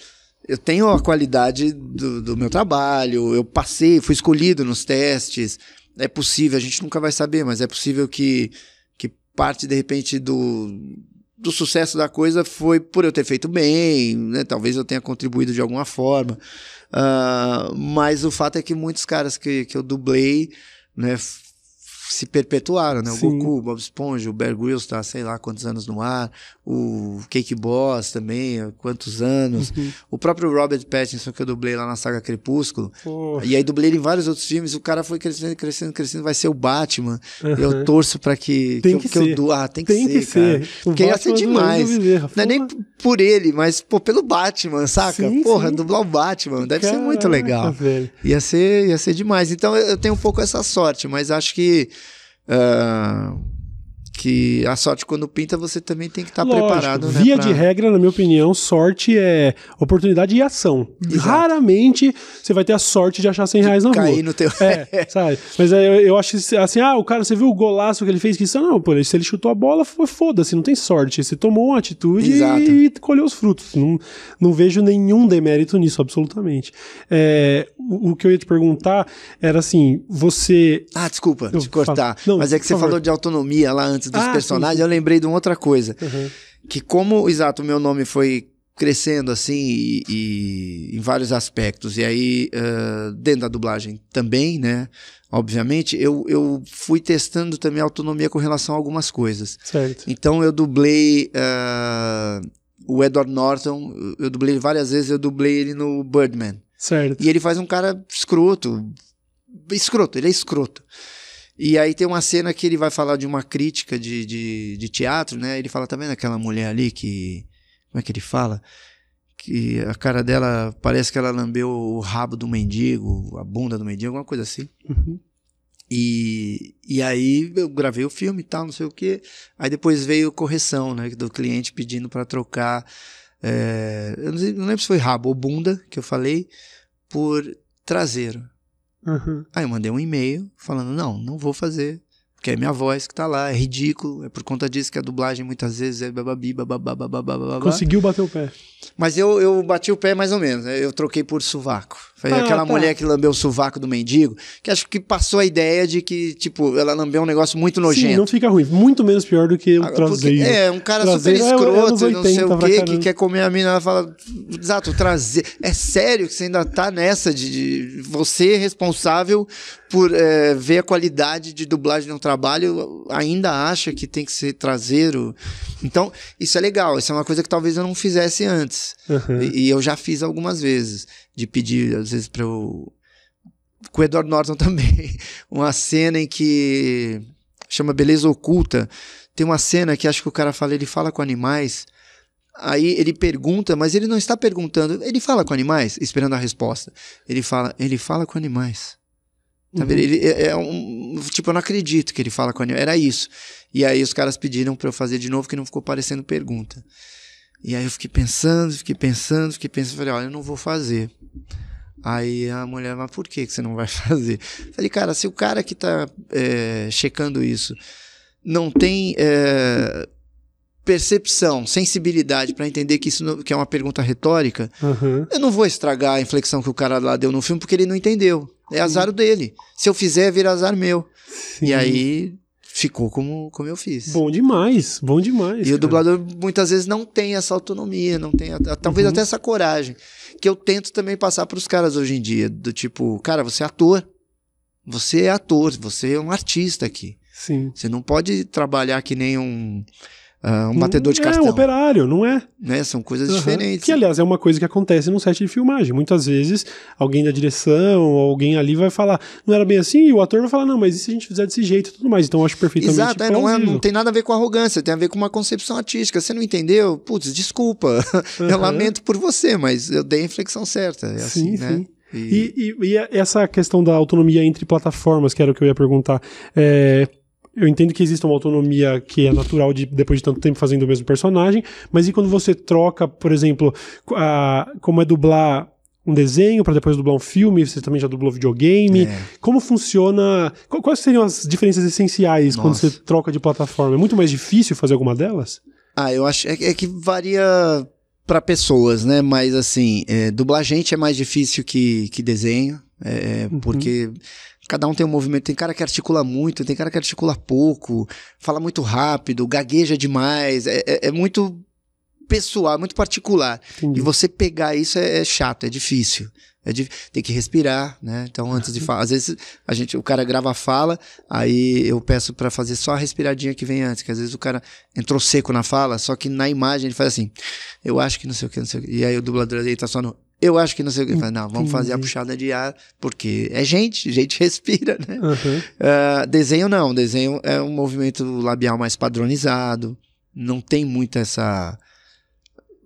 eu tenho a qualidade do, do meu trabalho, eu passei, fui escolhido nos testes. É possível, a gente nunca vai saber, mas é possível que, que parte, de repente, do, do sucesso da coisa foi por eu ter feito bem, né? Talvez eu tenha contribuído de alguma forma. Ah, mas o fato é que muitos caras que, que eu dublei, né? Se perpetuaram, né? O Sim. Goku, o Bob Esponja, o Bear Grylls tá, sei lá, quantos anos no ar. O Cake Boss também, há quantos anos. Uhum. O próprio Robert Pattinson que eu dublei lá na saga Crepúsculo. E aí dublei ele em vários outros filmes. O cara foi crescendo, crescendo, crescendo. Vai ser o Batman. Eu aham. torço pra que, Tem que, que eu, que ser. eu Ah, tem que Tem ser, que cara. ser. Porque ia ser demais. Bezerra. Não é nem por ele, mas pô, pelo Batman, saca? Sim, Porra, sim. dublar o Batman deve ser muito caraca, legal. velho. Ia ser, ia ser demais. Então eu eu tenho um pouco essa sorte, mas acho que. Ah, que a sorte quando pinta você também tem que estar Lógico, preparado, né? Via pra- de regra, na minha opinião, sorte é oportunidade e ação. Exato. Raramente você vai ter a sorte de achar 100 reais na cair rua. no teu. É, *laughs* sabe? Mas é, eu, eu acho assim, ah, o cara, você viu o golaço que ele fez? Que isso não, pô, se ele chutou a bola, foi foda-se, não tem sorte. Você tomou uma atitude Exato. e colheu os frutos. Não, não vejo nenhum demérito nisso, absolutamente. É, o, o que eu ia te perguntar era assim, você. Ah, desculpa Eu te cortar. Não, mas é que você favor. falou de autonomia lá antes dos Ah, personagens, sim. eu lembrei de uma outra coisa. Uhum. Que como, exato, o meu nome foi crescendo assim e, e em vários aspectos. E aí, ah, dentro da dublagem também, né? Obviamente, eu, eu fui testando também a autonomia com relação a algumas coisas. Certo. Então eu dublei ah, o Edward Norton, eu dublei ele várias vezes, eu dublei ele no Birdman. Certo. E ele faz um cara escroto. Escroto, ele é escroto. E aí tem uma cena que ele vai falar de uma crítica de, de, de teatro, né? Ele fala, tá vendo aquela mulher ali que. Como é que ele fala? Que a cara dela parece que ela lambeu o rabo do mendigo, a bunda do mendigo, alguma coisa assim. Uhum. E, e aí eu gravei o filme e tal, não sei o quê. Aí depois veio correção, né? Do cliente pedindo para trocar. é, eu não, sei- não lembro se foi rabo ou bunda que eu falei, por traseiro. Uhum. Aí eu mandei um e-mail falando: não, não vou fazer. Porque é minha voz que tá lá, é ridículo. É por conta disso que a dublagem muitas vezes é bababi, bababá. Conseguiu bater o pé. Mas eu, eu bati o pé mais ou menos. né? Eu troquei por sovaco. Foi Ah, aquela tá. mulher que lambeu o sovaco do mendigo, que acho que passou a ideia de que, tipo, ela lambeu um negócio muito Sim, nogento. não fica ruim. Muito menos pior do que o Agora, porque traseiro. é, um cara Traseiro é- super é escroto, anos não sei 80 o quê, que quer comer a mina, ela fala, exato, trazer. É sério que você ainda tá nessa de, de você responsável por é, ver a qualidade de dublagem de um trabalho, ainda acha que tem que ser traseiro. Então, isso é legal, isso é uma coisa que talvez eu não fizesse antes. Uhum. E, e eu já fiz algumas vezes, de pedir, às vezes, para eu. Com o Edward Norton *laughs* também. Uma cena em que. chama Beleza Oculta. Tem uma cena que acho que o cara fala, ele fala com animais. Aí ele pergunta, mas ele não está perguntando. Ele fala com animais, esperando a resposta. Ele fala, ele fala com animais. Tá? Uhum. Ele é, é um. Tipo, eu não acredito que ele fala com animais. Era isso. E aí os caras pediram pra eu fazer de novo, que não ficou parecendo pergunta. E aí eu fiquei pensando, fiquei pensando, fiquei pensando, falei, olha, eu não vou fazer. Aí a mulher, mas por que que você não vai *laughs* fazer? Falei, cara, se o cara que tá é, checando isso não tem é, percepção, sensibilidade pra entender que isso não- que é uma pergunta retórica, Uhum. eu não vou estragar a inflexão que o cara lá deu no filme porque ele não entendeu. É azar dele. Se eu fizer, vira azar meu. Sim. E aí ficou como, como eu fiz. Bom demais, bom demais. E o cara. dublador muitas vezes não tem essa autonomia, não tem a- talvez Uhum. até essa coragem, que eu tento também passar para os caras hoje em dia, do tipo, cara, você é ator. Você é ator, você é um artista aqui. Sim. Você não pode trabalhar que nem um, ah, um batedor de É um cartão, operário, não é? né? São coisas Uhum. diferentes. Que, aliás, é uma coisa que acontece no set de filmagem. Muitas vezes, alguém da direção, alguém ali vai falar, não era bem assim, e o ator vai falar, não, mas e se a gente fizer desse jeito e tudo mais? Então, eu acho perfeitamente Exato, é, não, é- não tem nada a ver com arrogância, tem a ver com uma concepção artística. Você não entendeu? Putz, desculpa. *laughs* Eu Uhum. lamento por você, mas eu dei a inflexão certa. É assim, Sim, né? sim. E- E, e- e essa questão da autonomia entre plataformas, que era o que eu ia perguntar. É, eu entendo que existe uma autonomia que é natural de depois de tanto tempo fazendo o mesmo personagem, mas e quando você troca, por exemplo, a- como é dublar um desenho para depois dublar um filme, você também já dublou videogame. É. Como funciona? qu- Quais seriam as diferenças essenciais quando Nossa. você troca de plataforma? É muito mais difícil fazer alguma delas? Ah, eu acho é, que- é que varia para pessoas, né? Mas assim, é, dublar gente é mais difícil que, que desenho, é, Uhum. porque cada um tem um movimento. Tem cara que articula muito, tem cara que articula pouco, fala muito rápido, gagueja demais. É, é- é muito pessoal, muito particular. Entendi. E você pegar isso é, é chato, é difícil. É dif- tem que respirar, né? Então, antes de falar, às vezes a gente, o cara grava a fala, aí eu peço pra fazer só a respiradinha que vem antes, que às vezes o cara entrou seco na fala, só que na imagem ele faz assim, eu acho que não sei o que, não sei o que. E aí o dublador aí tá só no, eu acho que não sei o que. Não, vamos fazer a Entendi. puxada de ar, porque é gente, *laughs* gente respira, né? Aham. Ah, desenho não, desenho é um movimento labial mais padronizado, não tem muito essa.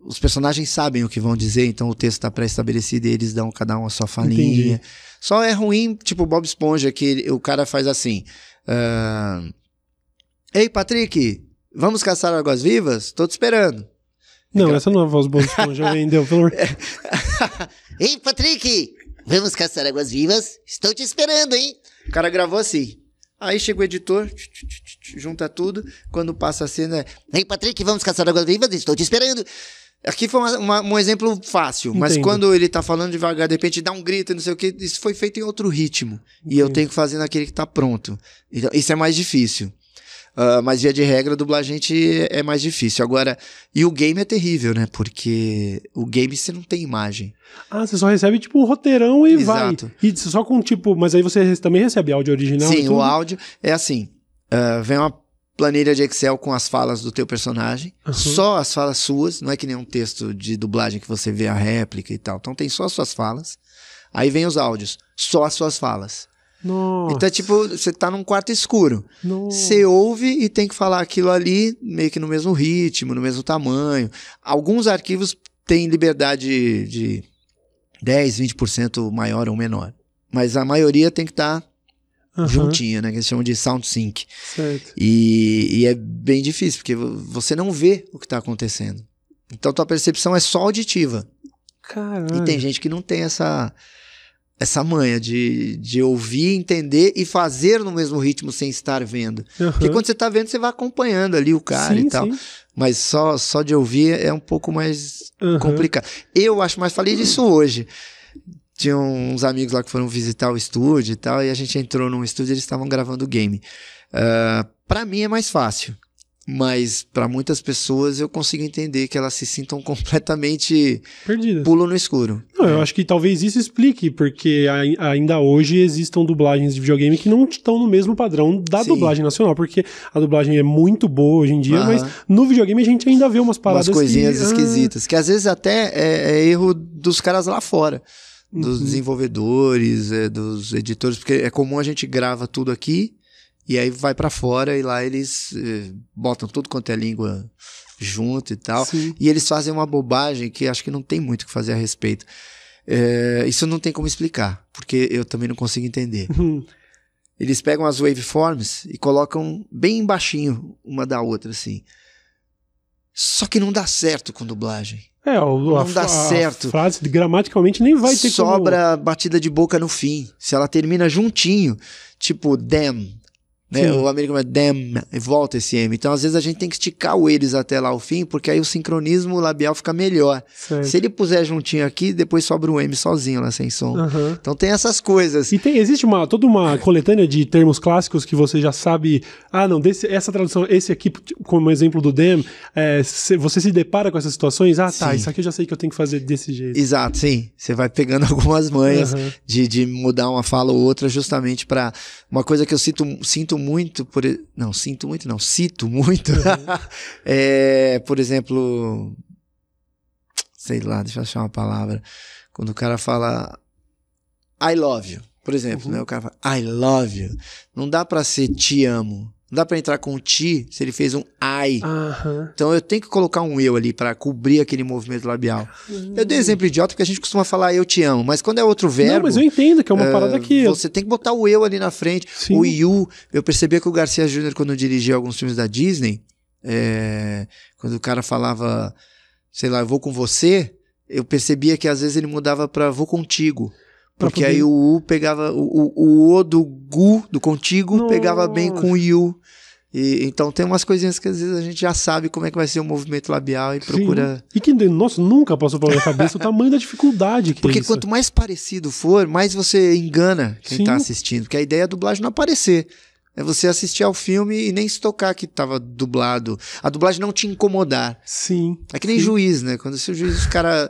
Os personagens sabem o que vão dizer, então o texto está pré-estabelecido e eles dão cada um a sua falinha. Entendi. Só é ruim, tipo Bob Esponja, que ele- o cara faz assim. ah, Ei, Patrick, vamos caçar águas vivas? Tô te esperando. Não, essa não é a voz Bob Esponja, vendeu. Pelo... Ei, Patrick, vamos caçar águas vivas? Estou te esperando, hein? O cara gravou assim. Aí chega o editor, tch, tch, tch, tch, junta tudo. Quando passa a cena, é, Ei, Patrick, vamos caçar águas vivas? Estou te esperando. Aqui foi uma- uma- um exemplo fácil, mas Entendo. quando ele tá falando devagar, de repente dá um grito, não sei o que, isso foi feito em outro ritmo. E eu tenho que fazer naquele que tá pronto. Então, isso é mais difícil. Ah, mas via de regra, a dublagem é mais difícil. Agora, e o game é terrível, né? Porque o game você não tem imagem. Ah, você só recebe tipo um roteirão e Exato. vai. E só com tipo. Mas aí você também recebe áudio original? Sim, o áudio é assim: ah, vem uma planilha de Excel com as falas do teu personagem, Uhum. só as falas suas, não é que nem um texto de dublagem que você vê a réplica e tal. Então tem só as suas falas. Aí vem os áudios, só as suas falas. Nossa. Então é tipo, você tá num quarto escuro. nossa. Você ouve e tem que falar aquilo ali meio que no mesmo ritmo, no mesmo tamanho. Alguns arquivos têm liberdade de 10, 20% maior ou menor. Mas a maioria tem que estar Aham, juntinha, né? Que eles chamam de sound sync. Certo. E, e é bem difícil, porque vo- você não vê o que está acontecendo. Então tua percepção é só auditiva. Caralho. E tem gente que não tem essa essa manha de, de ouvir, entender e fazer no mesmo ritmo sem estar vendo. Porque Aham. quando você está vendo, você vai acompanhando ali o cara sim, e tal. Sim. Mas só, só de ouvir é um pouco mais Aham. complicado. Eu acho mais, falei disso hoje. Tinha uns amigos lá que foram visitar o estúdio e tal, e a gente entrou num estúdio e eles estavam gravando o game. Ah, Pra mim é mais fácil, mas pra muitas pessoas eu consigo entender que elas se sintam *laughs* completamente Perdidas. pulo no escuro. Não, eu acho que talvez isso explique, porque ai- ainda hoje existam dublagens de videogame que não estão no mesmo padrão da Sim. dublagem nacional, porque a dublagem é muito boa hoje em dia, Aham. mas no videogame a gente ainda vê umas paradas Umas coisinhas que, ah, esquisitas, que às vezes até é, é erro dos caras lá fora. Dos Uhum. desenvolvedores, é, dos editores, porque é comum a gente grava tudo aqui e aí vai pra fora e lá eles eh, botam tudo quanto é língua junto e tal. sim. E eles fazem uma bobagem que acho que não tem muito o que fazer a respeito. É, isso não tem como explicar, porque eu também não consigo entender. *laughs* Hum, Eles pegam as waveforms e colocam bem baixinho uma da outra, assim. Só que não dá certo com dublagem. É, o, Não a, dá a certo. frase gramaticalmente nem vai ter como... Sobra batida de boca no fim. Se ela termina juntinho, tipo damn. Né? O americano é damn, e volta esse M. Então, às vezes, a gente tem que esticar o eles até lá o fim, porque aí o sincronismo labial fica melhor. Certo. Se ele puser juntinho aqui, depois sobra o M sozinho lá, sem som. Aham. Então tem essas coisas. E tem, existe uma, toda uma coletânea de termos clássicos que você já sabe. Ah, não, desse, essa tradução, esse aqui, como exemplo do Dem, é, você se depara com essas situações. Ah, tá, Sim. isso aqui eu já sei que eu tenho que fazer desse jeito. Exato, sim. Você vai pegando *laughs* algumas manhas Aham. de, de mudar uma fala ou outra justamente pra uma coisa que eu sinto, sinto muito por não sinto muito não cito muito *laughs* é por exemplo sei lá deixa eu achar uma palavra. Quando o cara fala I love you por exemplo Uhum. né? O cara fala I love you não dá pra ser te amo não dá pra entrar com ti se ele fez um I Aham. então eu tenho que colocar um eu ali pra cobrir aquele movimento labial. Eu dei exemplo idiota porque a gente costuma falar eu te amo, mas quando é outro verbo, Não, mas eu entendo que é uma parada que. eu- você tem que botar o eu ali na frente. Sim. O you, eu percebia que o Garcia Júnior quando dirigia alguns filmes da Disney, eh, quando o cara falava, sei lá, eu vou com você, eu percebia que às vezes ele mudava pra vou contigo. Porque poder- aí o U pegava, o, o, o do Gu, do contigo, pegava bem com o You. E, então tem umas coisinhas que às vezes a gente já sabe como é que vai ser o movimento labial e procura. Sim. E que, nossa, nunca passou pela minha cabeça o tamanho da dificuldade que Porque é quanto mais parecido for, mais você engana quem Sim. tá assistindo. Porque a ideia é a dublagem não aparecer. É você assistir ao filme e nem se tocar que tava dublado. A dublagem não te incomodar. Sim. É que nem Sim. juiz, né? Quando se o juiz, o cara.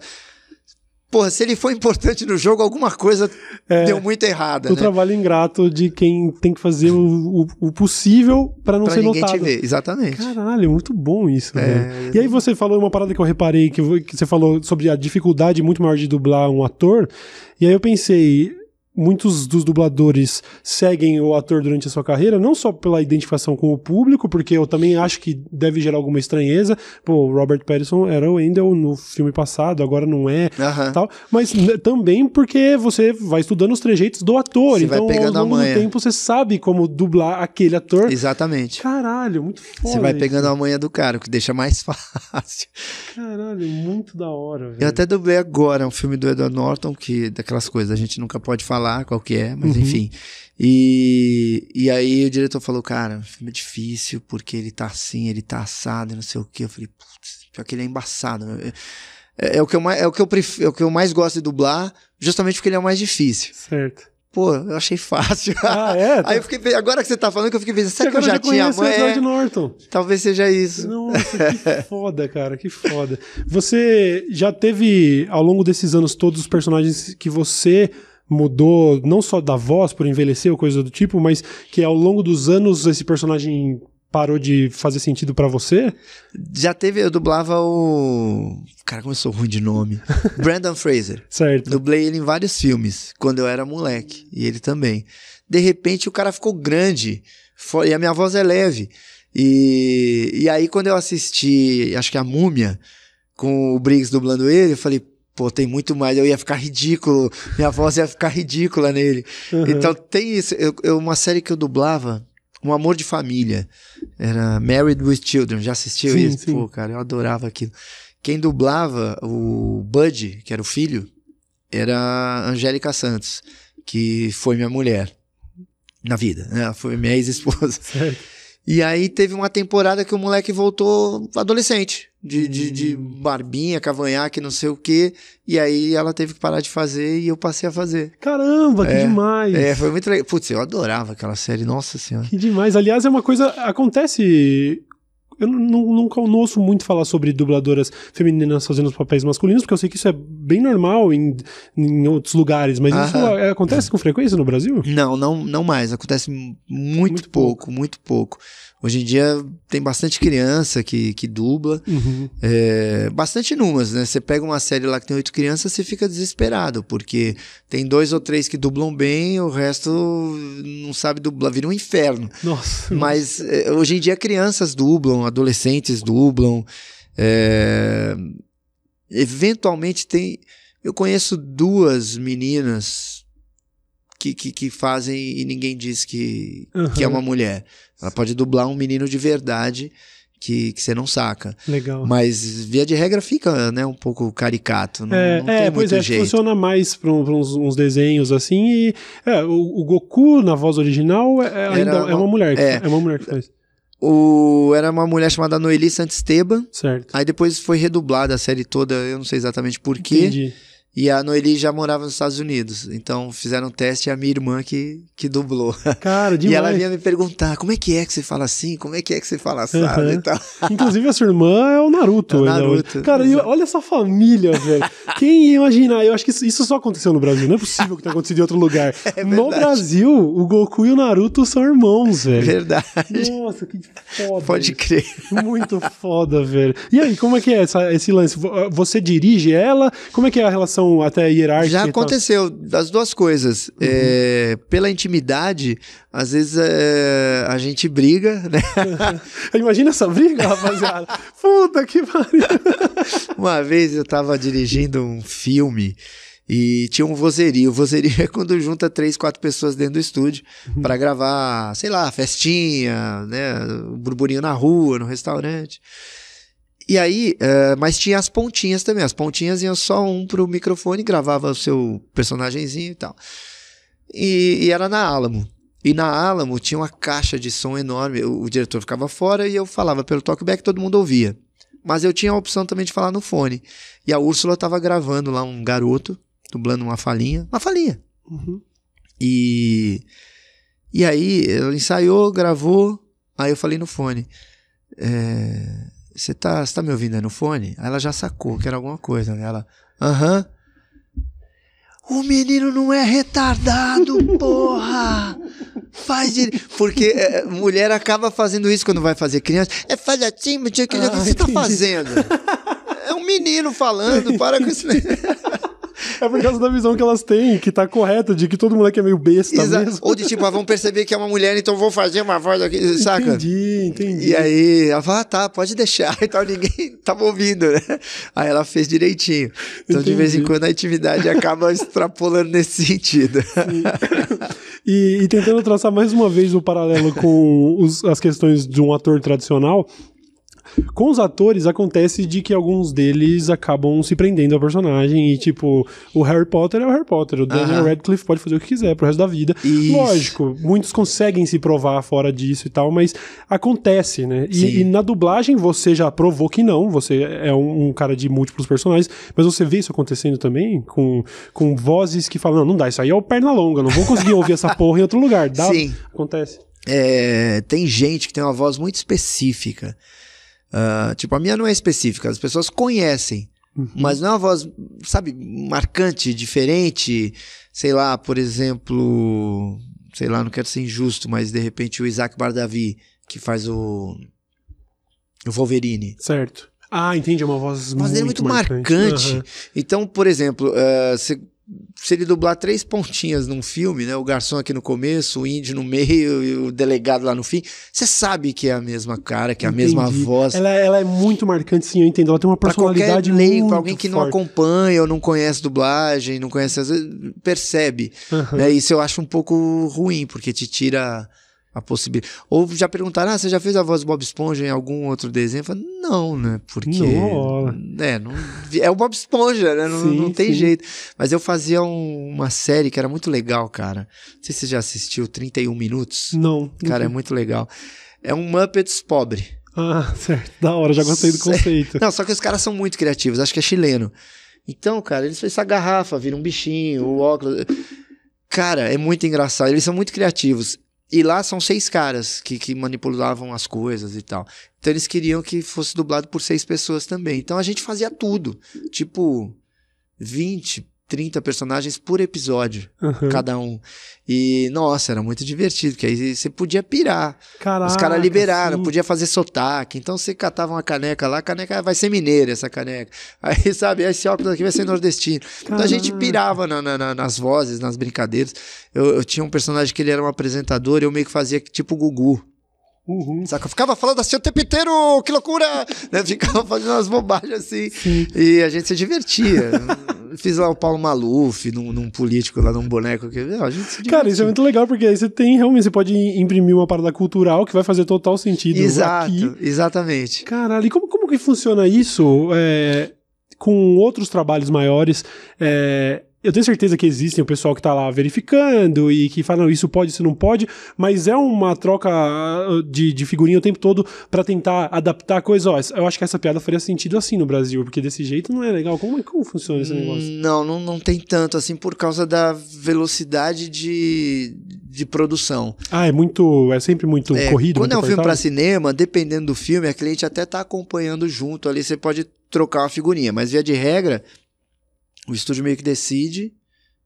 Porra, se ele foi importante no jogo, alguma coisa É, deu muito errada, o né? trabalho ingrato de quem tem que fazer o, o- o possível pra não Pra ser ninguém notado. te ver. Exatamente. Caralho, muito bom isso, É. E aí você falou uma parada que eu reparei, que, que você falou sobre a dificuldade muito maior de dublar um ator, e aí eu pensei, muitos dos dubladores seguem o ator durante a sua carreira, não só pela identificação com o público, porque eu também acho que deve gerar alguma estranheza. Pô, o Robert Pattinson era o Wendell no filme passado, agora não é, Aham. tal. Mas n- também porque você vai estudando os trejeitos do ator. Você vai então, pegando a ao longo do tempo, você sabe como dublar aquele ator. Exatamente. Caralho, muito foda. Você vai isso. pegando a manha do cara, o que deixa mais *laughs* fácil. Caralho, muito da hora, velho. Eu até dublei agora um filme do Edward Norton, que daquelas coisas a gente nunca pode falar qual que é, mas Uhum. enfim. E, e aí o diretor falou, cara, o filme é difícil porque ele tá assim, ele tá assado, e não sei o que. Eu falei, putz, pior que ele é embaçado. É, é, é o que eu mais, é o que eu pref- é o que eu mais gosto de dublar, justamente porque ele é o mais difícil. Certo. Pô, eu achei fácil. *laughs* Ah, é? *laughs* Aí eu fiquei, agora que você tá falando que eu fiquei pensando, será que eu Agora já tinha mãe? Edward Norton. talvez seja isso. Nossa, *laughs* que foda, cara, que foda. Você já teve, ao longo desses anos todos, os personagens que você mudou, não só da voz por envelhecer ou coisa do tipo, mas que ao longo dos anos esse personagem parou de fazer sentido pra você? Já teve, eu dublava o. Cara, como eu sou ruim de nome. *laughs* Brandon Fraser. Certo. Dublei ele em vários filmes, quando eu era moleque. E ele também. De repente o cara ficou grande. fo- E a minha voz é leve. E, e aí quando eu assisti, acho que a Múmia, com o Briggs dublando ele, eu falei, pô, tem muito mais. Eu ia ficar ridículo. Minha voz ia ficar ridícula nele. Uhum. Então tem isso. Eu, eu- uma série que eu dublava, Um Amor de Família. Era Married with Children. Já assistiu Sim, isso? sim. Pô, cara, eu adorava aquilo. Quem dublava o Bud, que era o filho, era a Angélica Santos, que foi minha mulher na vida. Né? Ela foi minha ex-esposa. *laughs* E aí teve uma temporada que o moleque voltou adolescente, de, de, de Hum. barbinha, cavanhaque, não sei o quê. E aí ela teve que parar de fazer e eu passei a fazer. Caramba, que É, demais. É, foi muito legal. Putz, eu adorava aquela série, nossa senhora. Que demais. Aliás, é uma coisa. Acontece. Eu nu- nunca não ouço muito falar sobre dubladoras femininas fazendo os papéis masculinos, porque eu sei que isso é bem normal em, em outros lugares, mas isso é- acontece com frequência no Brasil? Não, não, não mais. Acontece muito, Muito pouco, muito pouco. Hoje em dia tem bastante criança que, que dubla. Uhum. É, bastante numas, né? Você pega uma série lá que tem oito crianças, você fica desesperado, porque tem dois ou três que dublam bem, o resto não sabe dublar, vira um inferno. Nossa. Mas é, hoje em dia crianças dublam, adolescentes dublam. é, eventualmente tem. Eu conheço duas meninas que, que, que fazem e ninguém diz que, que é uma mulher. Ela pode dublar um menino de verdade que, que você não saca. Legal. Mas, via de regra, fica né, um pouco caricato. Não, É, não é, pois muito é, jeito. funciona mais para uns, uns desenhos assim. E é, o, o Goku, na voz original, é, é ainda uma- é uma mulher. é. é uma mulher que faz. O, era uma mulher chamada Noeli Santisteban. Certo. Aí depois foi redublada a série toda, eu não sei exatamente por quê. Entendi. E a Noeli já morava nos Estados Unidos. Então fizeram um teste e a minha irmã que, que dublou. Cara, *laughs* E demais. ela vinha me perguntar: como é que é que você fala assim? Como é que é que você fala assado Uhum. e tal? *laughs* Inclusive, a sua irmã é o Naruto. É o né, Naruto. Cara, e olha essa família, velho. Quem ia imaginar? Eu acho que isso, só aconteceu no Brasil. Não é possível que tenha acontecido em outro lugar. *laughs* É no. Brasil, o Goku e o Naruto são irmãos, velho. Verdade. Nossa, que foda. Pode isso. crer. Muito foda, velho. E aí, como é que é essa- esse lance? Vo- Você dirige ela? Como é que é a relação até hierárquica? Já aconteceu das duas coisas. Uhum. É, pela intimidade, às vezes é, a gente briga, né? *laughs* Imagina essa briga, rapaziada. *laughs* Puta que pariu. *laughs* Uma vez eu tava dirigindo um filme e tinha um vozerio. O vozerio é quando junta três, quatro pessoas dentro do estúdio pra gravar, sei lá, festinha, né? um burburinho na rua, no restaurante. E aí, eh, mas tinha as pontinhas também. As pontinhas iam só um pro microfone, gravava o seu personagemzinho e tal. E, e era na Alamo. E na Alamo tinha uma caixa de som enorme. O, o diretor ficava fora e eu falava pelo talkback, todo mundo ouvia. Mas eu tinha a opção também de falar no fone. E a Úrsula estava gravando lá um garoto, dublando uma falinha. Uma falinha. Uhum. E, e aí, ela ensaiou, gravou. Aí eu falei no fone. é, Você tá, você tá me ouvindo aí no fone? Aí ela já sacou que era alguma coisa. Né? Ela, aham. O menino não é retardado, *laughs* porra! Faz ele. Porque é, mulher acaba fazendo isso quando vai fazer criança. É falha tinha que. O que Ah, você tá entendi. fazendo? É um menino falando, para com isso. *laughs* É por causa da visão que elas têm, que tá correta, de que todo moleque é meio besta Exa- mesmo. Ou de tipo, ah, vamos perceber que é uma mulher, então vou fazer uma voz aqui, saca? Entendi, entendi. E aí ela fala, ah, tá, pode deixar. *laughs* Então ninguém tava ouvindo, né? Aí ela fez direitinho. Então, de vez em Entendi. quando, a atividade acaba extrapolando nesse sentido. E, e tentando traçar mais uma vez o paralelo com os- as questões de um ator tradicional, com os atores acontece de que alguns deles acabam se prendendo ao personagem e tipo, o Harry Potter é o Harry Potter, o Daniel. Radcliffe pode fazer o que quiser pro resto da vida. Isso. Lógico, muitos conseguem se provar fora disso e tal, mas acontece, né? E, e na dublagem você já provou que não, você é um, um cara de múltiplos personagens, mas você vê isso acontecendo também com, com vozes que falam, não, não dá, isso aí é o perna longa, não vou conseguir ouvir essa porra em outro lugar. Dá? Sim. Acontece. É, tem gente que tem uma voz muito específica. Ah, tipo, a minha não é específica, as pessoas conhecem. Mas não é uma voz, sabe, marcante, diferente. Sei lá, por exemplo. Sei lá, não quero ser injusto, mas de repente o Isaac Bardavi, que faz o. O Wolverine. Certo. Ah, entendi, é uma voz voz dele é muito muito marcante. Aham. Então, por exemplo, eh, se, se ele dublar três pontinhas num filme, né? O garçom aqui no começo, o índio no meio e o delegado lá no fim, você sabe que é a mesma cara, que é a mesma Entendi. voz. Ela, ela é muito marcante, sim, eu entendo. Ela tem uma Pra personalidade leigo, muito pra alguém que não forte. acompanha ou não conhece dublagem, não conhece, às vezes, percebe. Aham. Né? Isso eu acho um pouco ruim, porque te tira a possibilidade. Ou já perguntaram, ah, você já fez a voz do Bob Esponja em algum outro desenho? Eu falo, não, né? Porque. Não. É, não, é o Bob Esponja, né? Não, Sim, não tem sim. jeito. Mas eu fazia um- uma série que era muito legal, cara. Não sei se você já assistiu, 31 Minutos. Não. Cara, é muito legal. É um Muppets pobre. Ah, *laughs* certo. Da hora, já gostei do *laughs* conceito. Não, só que os caras são muito criativos, acho que é chileno. Então, cara, eles fazem essa garrafa, vira um bichinho, o óculos. Cara, é muito engraçado. Eles são muito criativos. E lá são seis caras que, que manipulavam as coisas e tal. Então eles queriam que fosse dublado por seis pessoas também. Então a gente fazia tudo. Tipo, 20, 30 personagens por episódio, Aham. cada um. E, nossa, era muito divertido, porque aí você podia pirar. Caraca, Os caras liberaram, sim. podia fazer sotaque. Então você catava uma caneca lá, a caneca vai ser mineira, essa caneca. *laughs* Aí, sabe, esse óculos aqui vai ser nordestino. Então a gente Caraca. pirava na- na- na- nas vozes, nas brincadeiras. Eu, eu tinha um personagem que ele era um apresentador e eu meio que fazia tipo Gugu. Uhum. Saca? Eu ficava falando assim o tempo inteiro, que loucura! *laughs* Né? Ficava fazendo umas bobagens assim. Sim. E a gente se divertia. Fiz lá o Paulo Maluf, num, num político lá, num boneco. Que, a gente se divertia. Cara, isso é muito legal, porque aí você tem realmente, você pode imprimir uma parada cultural que vai fazer total sentido Exato, aqui. exatamente. Caralho, e como, como que funciona isso é, com outros trabalhos maiores? É, eu tenho certeza que existem o pessoal que tá lá verificando e que fala, não, isso pode, isso não pode, mas é uma troca ah, de, de figurinha o tempo todo pra tentar adaptar a coisa. Ó, eu acho que essa piada faria sentido assim no Brasil, porque desse jeito não é legal. Como, como funciona esse negócio? Hum, Não, não, não tem tanto assim por causa da velocidade de, de produção. Ah, é muito. É sempre muito É, corrido. quando é um muito filme para cinema, dependendo do filme, a cliente até tá acompanhando junto ali, você pode trocar uma figurinha, mas via de regra, o estúdio meio que decide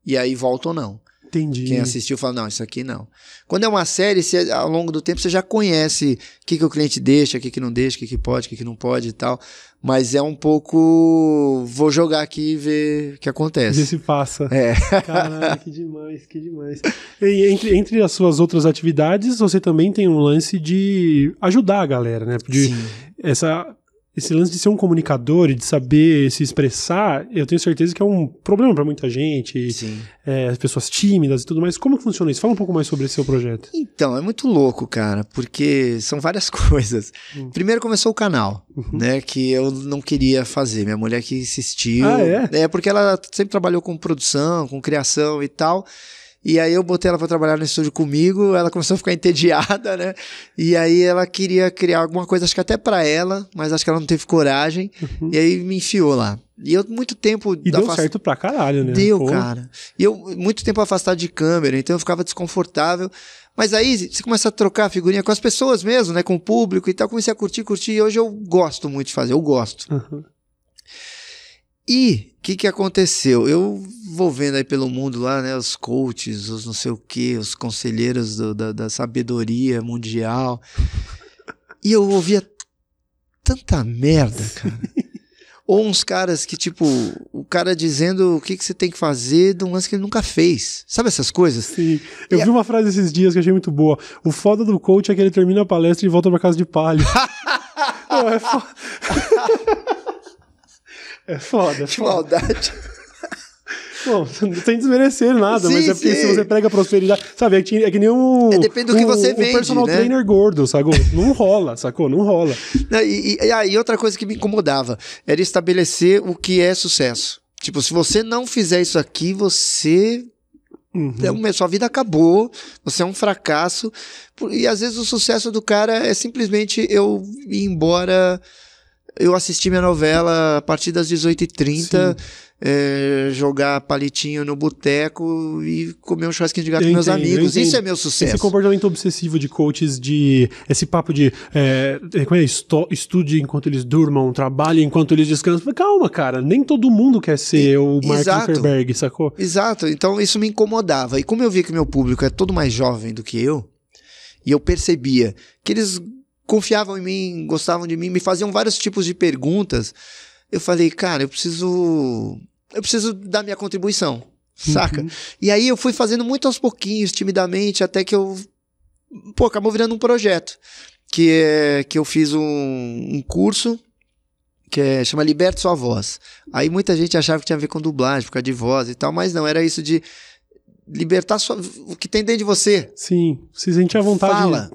e aí volta ou não. Entendi. Quem assistiu fala, não, isso aqui não. Quando é uma série, você, ao longo do tempo você já conhece o que, que o cliente deixa, o que, que não deixa, o que, que pode, o que, que não pode e tal. Mas é um pouco. Vou jogar aqui e ver o que Ver acontece. se passa. É. *laughs* Caralho, que demais, que demais. E entre, entre as suas outras atividades, você também tem um lance de ajudar a galera, né? De, Sim. essa, esse lance de ser um comunicador e de saber se expressar, eu tenho certeza que é um problema pra muita gente, Sim. é, as pessoas tímidas e tudo mais. Como que funciona isso? Fala um pouco mais sobre esse seu projeto. Então, é muito louco, cara, porque são várias *laughs* coisas. Hum. Primeiro começou o canal, Uhum. né, que eu não queria fazer. Minha mulher que insistiu. Ah, é? É, porque ela sempre trabalhou com produção, com criação e tal. E aí eu botei ela pra trabalhar no estúdio comigo, ela começou a ficar entediada, né? E aí ela queria criar alguma coisa, acho que até pra ela, mas acho que ela não teve coragem. Uhum. E aí me enfiou lá. E eu, muito tempo. E deu certo pra caralho, né? Deu, Pô. cara. E eu, muito tempo afastado de câmera, então eu ficava desconfortável. Mas aí você começa a trocar figurinha com as pessoas mesmo, né? Com o público e tal. Comecei a curtir, curtir. E hoje eu gosto muito de fazer, eu gosto. Uhum. E o que, que aconteceu? Eu vou vendo aí pelo mundo lá, né? Os coaches, os não sei o quê, os conselheiros do- da, da sabedoria mundial. E eu ouvia tanta merda, cara. *laughs* Ou uns caras que, tipo, o cara dizendo o que, que você tem que fazer de um lance que ele nunca fez. Sabe essas coisas? Sim. Eu E vi uma frase esses dias que eu achei muito boa. O foda do coach é que ele termina a palestra e volta pra casa de palha. *laughs* Não, é foda. *laughs* é foda. é Que foda. maldade. *laughs* Bom, sem desmerecer nada, mas Sim, é porque sim. se você prega prosperidade. Sabe, é que, é que nem o. É, depende do que você o vende, personal né? trainer gordo, sacou? Não *laughs* rola, sacou? Não rola. Não, E, e, e outra coisa que me incomodava era estabelecer o que é sucesso. Tipo, se você não fizer isso aqui, você. Uhum. é uma- sua vida acabou, você é um fracasso. E às vezes o sucesso do cara é simplesmente eu ir embora. Eu assisti minha novela a partir das 18h30, é, jogar palitinho no boteco e comer um churrasquinho de gato Eu com meus entendo, amigos. Isso é meu sucesso. Esse comportamento obsessivo de coaches, de esse papo de é, é, esto- estude enquanto eles durmam, trabalhe enquanto eles descansam. Calma, cara, nem todo mundo quer ser o Mark Exato. Zuckerberg, sacou? Exato, então isso me incomodava. E como eu vi que meu público é todo mais jovem do que eu, e eu percebia que eles confiavam em mim, gostavam de mim, me faziam vários tipos de perguntas, eu falei, cara, eu preciso. Eu preciso dar minha contribuição, saca? Uhum. E aí eu fui fazendo muito aos pouquinhos, timidamente, até que eu. Pô, acabou virando um projeto. Que, é, que eu fiz um, um curso que é, chama Liberte Sua Voz. Aí muita gente achava que tinha a ver com dublagem, por causa de voz e tal, mas não, era isso de libertar sua, o que tem dentro de você. Sim, se sente à vontade Fala.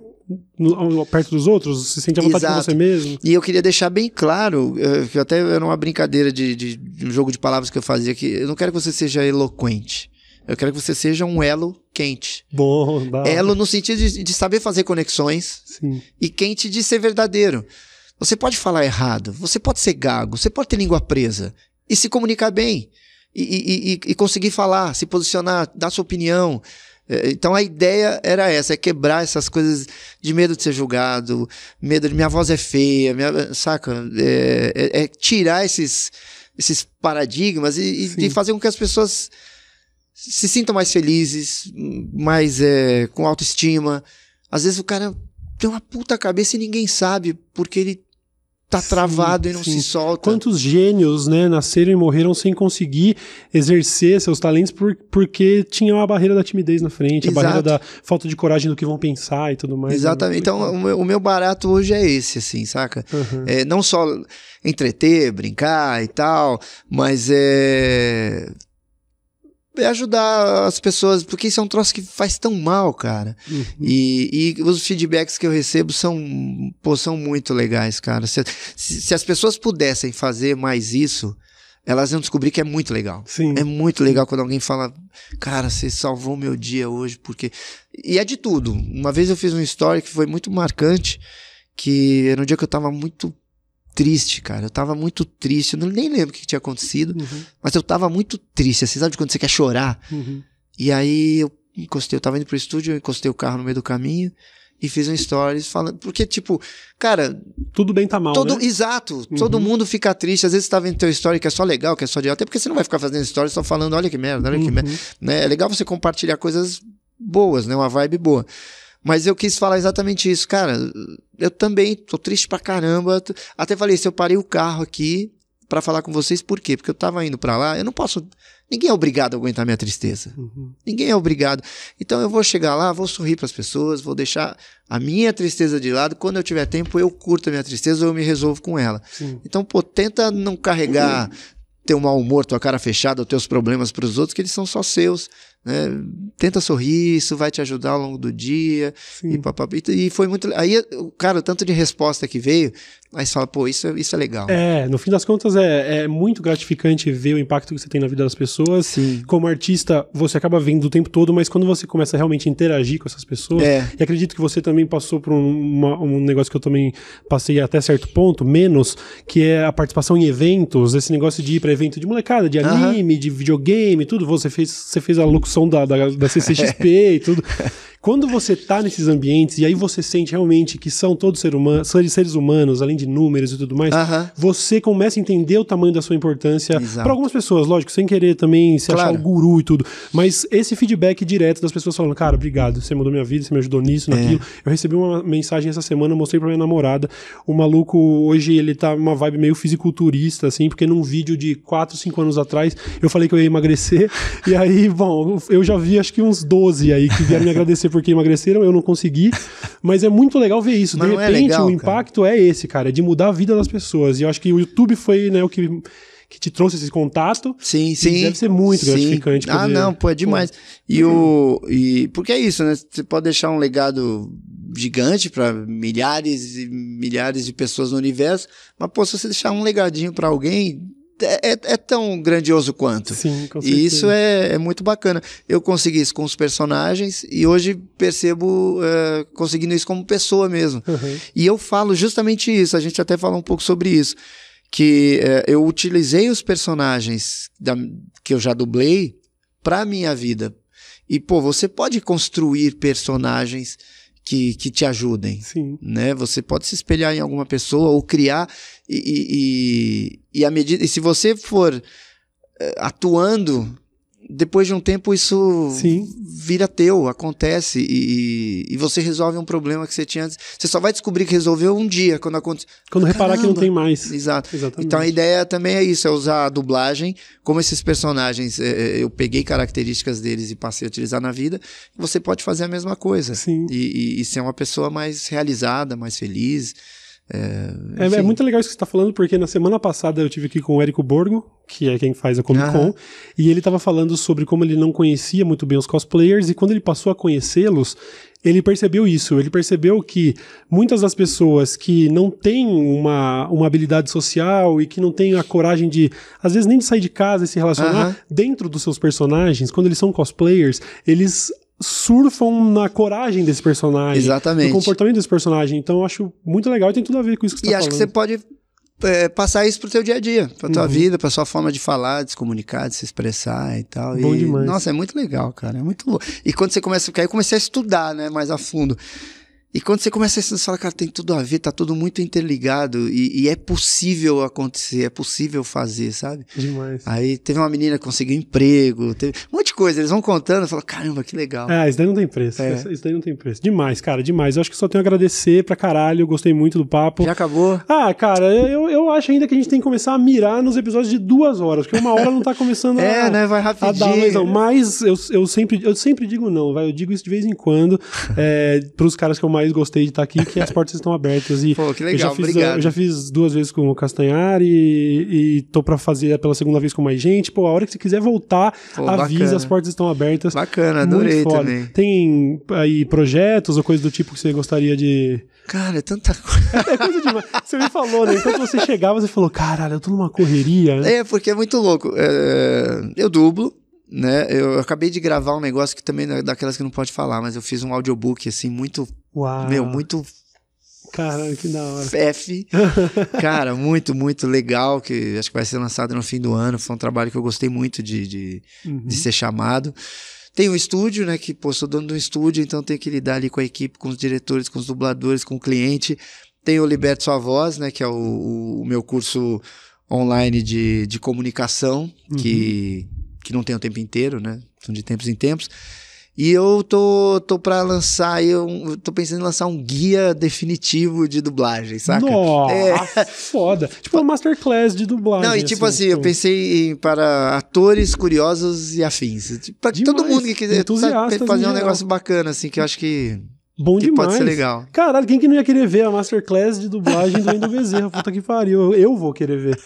Perto dos outros, se sente à vontade com Exato. você mesmo. E eu queria deixar bem claro, eh, que até era uma brincadeira de, de, de um jogo de palavras que eu fazia, que eu não quero que você seja eloquente. Eu quero que você seja um elo quente. Bom, dá. Elo no sentido de, de saber fazer conexões Sim. e quente de ser verdadeiro. Você pode falar errado, você pode ser gago, você pode ter língua presa e se comunicar bem e, e- e- e conseguir falar, se posicionar, dar sua opinião. É, Então a ideia era essa, é quebrar essas coisas de medo de ser julgado, medo de minha voz é feia, minha- saca? É, é- é tirar esses, esses paradigmas e, e fazer com que as pessoas se sintam mais felizes, mais é, com autoestima. Às vezes o cara tem uma puta cabeça e ninguém sabe porque ele tá Sim, travado e não sim. se solta. Quantos gênios, né, nasceram e morreram sem conseguir exercer seus talentos por- porque tinha uma barreira da timidez na frente, a Exato. barreira da falta de coragem do que vão pensar e tudo mais. né? Exatamente. Então, o meu, o meu barato hoje é esse, assim, saca? Uhum. É, não só entreter, brincar e tal, mas é. É ajudar as pessoas, porque isso é um troço que faz tão mal, cara. Uhum. E, e os feedbacks que eu recebo são, pô, são muito legais, cara. Se, se, se as pessoas pudessem fazer mais isso, elas iam descobrir que é muito legal. Sim. É muito legal quando alguém fala, cara, você salvou meu dia hoje, porque. E é de tudo. Uma vez eu fiz um story que foi muito marcante, que era um dia que eu tava muito triste, cara. Eu tava muito triste. Eu não- nem lembro o que tinha acontecido, Uhum. mas eu tava muito triste. Assim, sabe quando você quer chorar? Uhum. E aí eu encostei, eu tava indo pro estúdio, eu encostei o carro no meio do caminho e fiz um stories falando. Porque, tipo, cara, Tudo bem tá mal, todo. né? Exato, todo Uhum. mundo fica triste. Às vezes você tá vendo teu story que é só legal, que é só de. Até porque você não vai ficar fazendo stories só falando, olha que merda, olha que merda. Uhum. né? É legal você compartilhar coisas boas, né? Uma vibe boa. Mas eu quis falar exatamente isso, cara. Eu também tô triste pra caramba. Até falei, se eu parei o carro aqui pra falar com vocês, por quê? Porque eu tava indo pra lá, eu não posso. Ninguém é obrigado a aguentar minha tristeza. Uhum. Ninguém é obrigado. Então eu vou chegar lá, vou sorrir pras pessoas, vou deixar a minha tristeza de lado. Quando eu tiver tempo, eu curto a minha tristeza ou eu me resolvo com ela. Sim. Então, pô, tenta não carregar teu mau humor, tua cara fechada, os teus problemas pros outros, que eles são só seus. Né? Tenta sorrir, isso vai te ajudar ao longo do dia. E. E- e foi muito. Aí, o cara, o tanto de resposta que veio, aí você fala, pô, isso, é- isso é legal. É, no fim das contas é, é muito gratificante ver o impacto que você tem na vida das pessoas. Sim. Como artista, você acaba vendo o tempo todo, mas quando você começa a realmente interagir com essas pessoas, É. e acredito que você também passou por um, uma- um negócio que eu também passei até certo ponto, menos, que é a participação em eventos, esse negócio de ir pra evento de molecada, de anime, de videogame, tudo. Você fez, você fez a locução da, da, da CCXP e tudo. *laughs* Quando você tá nesses ambientes e aí você sente realmente que são todos ser humano, seres, humanos, além de números e tudo mais, Aham. você começa a entender o tamanho da sua importância para algumas pessoas, lógico, sem querer também se achar Claro. o guru e tudo. Mas esse feedback direto das pessoas falando, cara, obrigado, você mudou minha vida, você me ajudou nisso, É. naquilo. Eu recebi uma mensagem essa semana, mostrei pra minha namorada. O maluco hoje ele tá numa vibe meio fisiculturista, assim, porque num vídeo de 4, 5 anos atrás eu falei que eu ia emagrecer. *laughs* e aí, bom, eu já vi acho que uns 12 aí que vieram me agradecer porque emagreceram, eu não consegui. *laughs* Mas é muito legal ver isso. Mas de é repente, legal, o cara? impacto é esse, cara, é de mudar a vida das pessoas. E eu acho que o YouTube foi, né, o que, que te trouxe esse contato. Sim, sim. deve ser muito Sim. gratificante Ah, poder- não, pô, é demais. E o. E, porque é isso, né? Você pode deixar um legado gigante para milhares e milhares de pessoas no universo, mas, pô, se você deixar um legadinho para alguém, é, é- é tão grandioso quanto. Sim, com E isso é, é muito bacana. Eu consegui isso com os personagens e hoje percebo é, conseguindo isso como pessoa mesmo. Uhum. E eu falo justamente isso, a gente até falou um pouco sobre isso, que é, eu utilizei os personagens da- que eu já dublei pra minha vida. E, pô, você pode construir personagens que, que te ajudem. Sim. Né? Você pode se espelhar em alguma pessoa ou criar e, e, e, e à medida e se você for eh, atuando depois de um tempo isso Sim. vira teu, acontece e, e você resolve um problema que você tinha antes. Você só vai descobrir que resolveu um dia quando acontece. Quando reparar que não Caramba. tem mais. Exato. Exatamente. Então a ideia também é isso, é usar a dublagem, como esses personagens, eh, eh, eu peguei características deles e passei a utilizar na vida, você pode fazer a mesma coisa. Sim. E, e- e ser uma pessoa mais realizada, mais feliz. É, enfim. é muito legal isso que você está falando, porque na semana passada eu tive aqui com o Érico Borgo, que é quem faz a Comic Con, e ele estava falando sobre como ele não conhecia muito bem os cosplayers, e quando ele passou a conhecê-los, ele percebeu isso. Ele percebeu que muitas das pessoas que não têm uma, uma habilidade social e que não têm a coragem de, às vezes, nem de sair de casa e se relacionar dentro dos seus personagens, quando eles são cosplayers, eles surfam na coragem desse personagem. Exatamente. No comportamento desse personagem. Então eu acho muito legal e tem tudo a ver com isso que você E tá acho que falando. você pode é, passar isso pro teu dia a dia, pra tua Uhum. vida, pra sua forma de falar, de se comunicar, de se expressar e tal. Bom e, demais. Nossa, é muito legal, cara. É muito louco. E quando você começa. Porque aí eu comecei a estudar, né, mais a fundo. E quando você começa a estudar, você fala, cara, tem tudo a ver, tá tudo muito interligado. E, e é possível acontecer, é possível fazer, sabe? Demais. Aí teve uma menina que conseguiu emprego, teve um monte de coisa. Eles vão contando, eu falo, caramba, que legal. Ah, isso daí não tem preço. É. Isso daí não tem preço. Demais, cara, demais. Eu acho que só tenho a agradecer pra caralho. Eu gostei muito do papo. Já acabou? Ah, cara, eu, eu acho ainda que a gente tem que começar a mirar nos episódios de duas horas, porque uma hora não tá começando *laughs* a. É, né? Vai A dar, rapidinho. mas eu, eu, sempre, eu sempre digo não, vai. Eu digo isso de vez em quando. *laughs* é, pros caras que eu mais gostei de estar aqui, que as portas estão abertas. E *laughs* Pô, que eu já legal, fiz, obrigado. Eu já fiz duas vezes com o Castanhari e, e tô pra fazer pela segunda vez com mais gente. Pô, a hora que você quiser voltar, Pô, avisa, bacana. as portas estão abertas. Bacana, adorei também. Tem aí projetos ou coisas do tipo que você gostaria de. Cara, é tanta *laughs* coisa. É coisa demais. Você me falou, né? Enquanto você chegava, você falou: caralho, eu tô numa correria. né? É, porque é muito louco. É, eu dublo, né? Eu acabei de gravar um negócio que também é daquelas que não pode falar, mas eu fiz um audiobook, assim, muito, Uau. meu, muito Caralho, que da hora. F. *laughs* Cara, muito, muito legal, que acho que vai ser lançado no fim do ano. Foi um trabalho que eu gostei muito de, de, Uhum. de ser chamado. Tem o estúdio, né? Que, pô, sou dono de um estúdio, então tenho que lidar ali com a equipe, com os diretores, com os dubladores, com o cliente. Tem o Liberte Sua Voz, né? Que é o, o- meu curso online de, de comunicação, que, que não tem o tempo inteiro, né? São de tempos em tempos. E eu tô, tô pra lançar, aí eu, eu tô pensando em lançar um guia definitivo de dublagem, saca? Nossa, foda. *laughs* Tipo uma masterclass de dublagem. Não, e tipo assim, eu pensei em, para atores curiosos e afins. Tipo, Pra Demais. todo mundo que quiser fazer um negócio bacana, assim, que eu acho que, Bom que demais. pode ser legal. Caralho, quem que não ia querer ver a masterclass de dublagem do Wendel Bezerra? Puta que pariu. Eu, eu vou querer ver.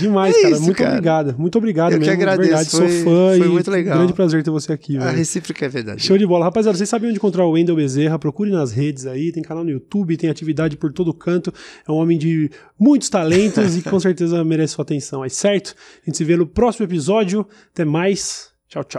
Demais, É cara. isso, muito cara. obrigado. Muito obrigado Eu que mesmo. de agradeço, verdade, foi- sou fã foi e muito legal. grande prazer ter você aqui, A velho. recíproca é verdade. Show de bola. Rapaziada, vocês sabem onde encontrar o Wendel Bezerra, procure nas redes aí, tem canal no YouTube, tem atividade por todo canto. É um homem de muitos talentos e que com certeza merece sua atenção. Aí, certo? A gente se vê no próximo episódio. Até mais. Tchau, tchau.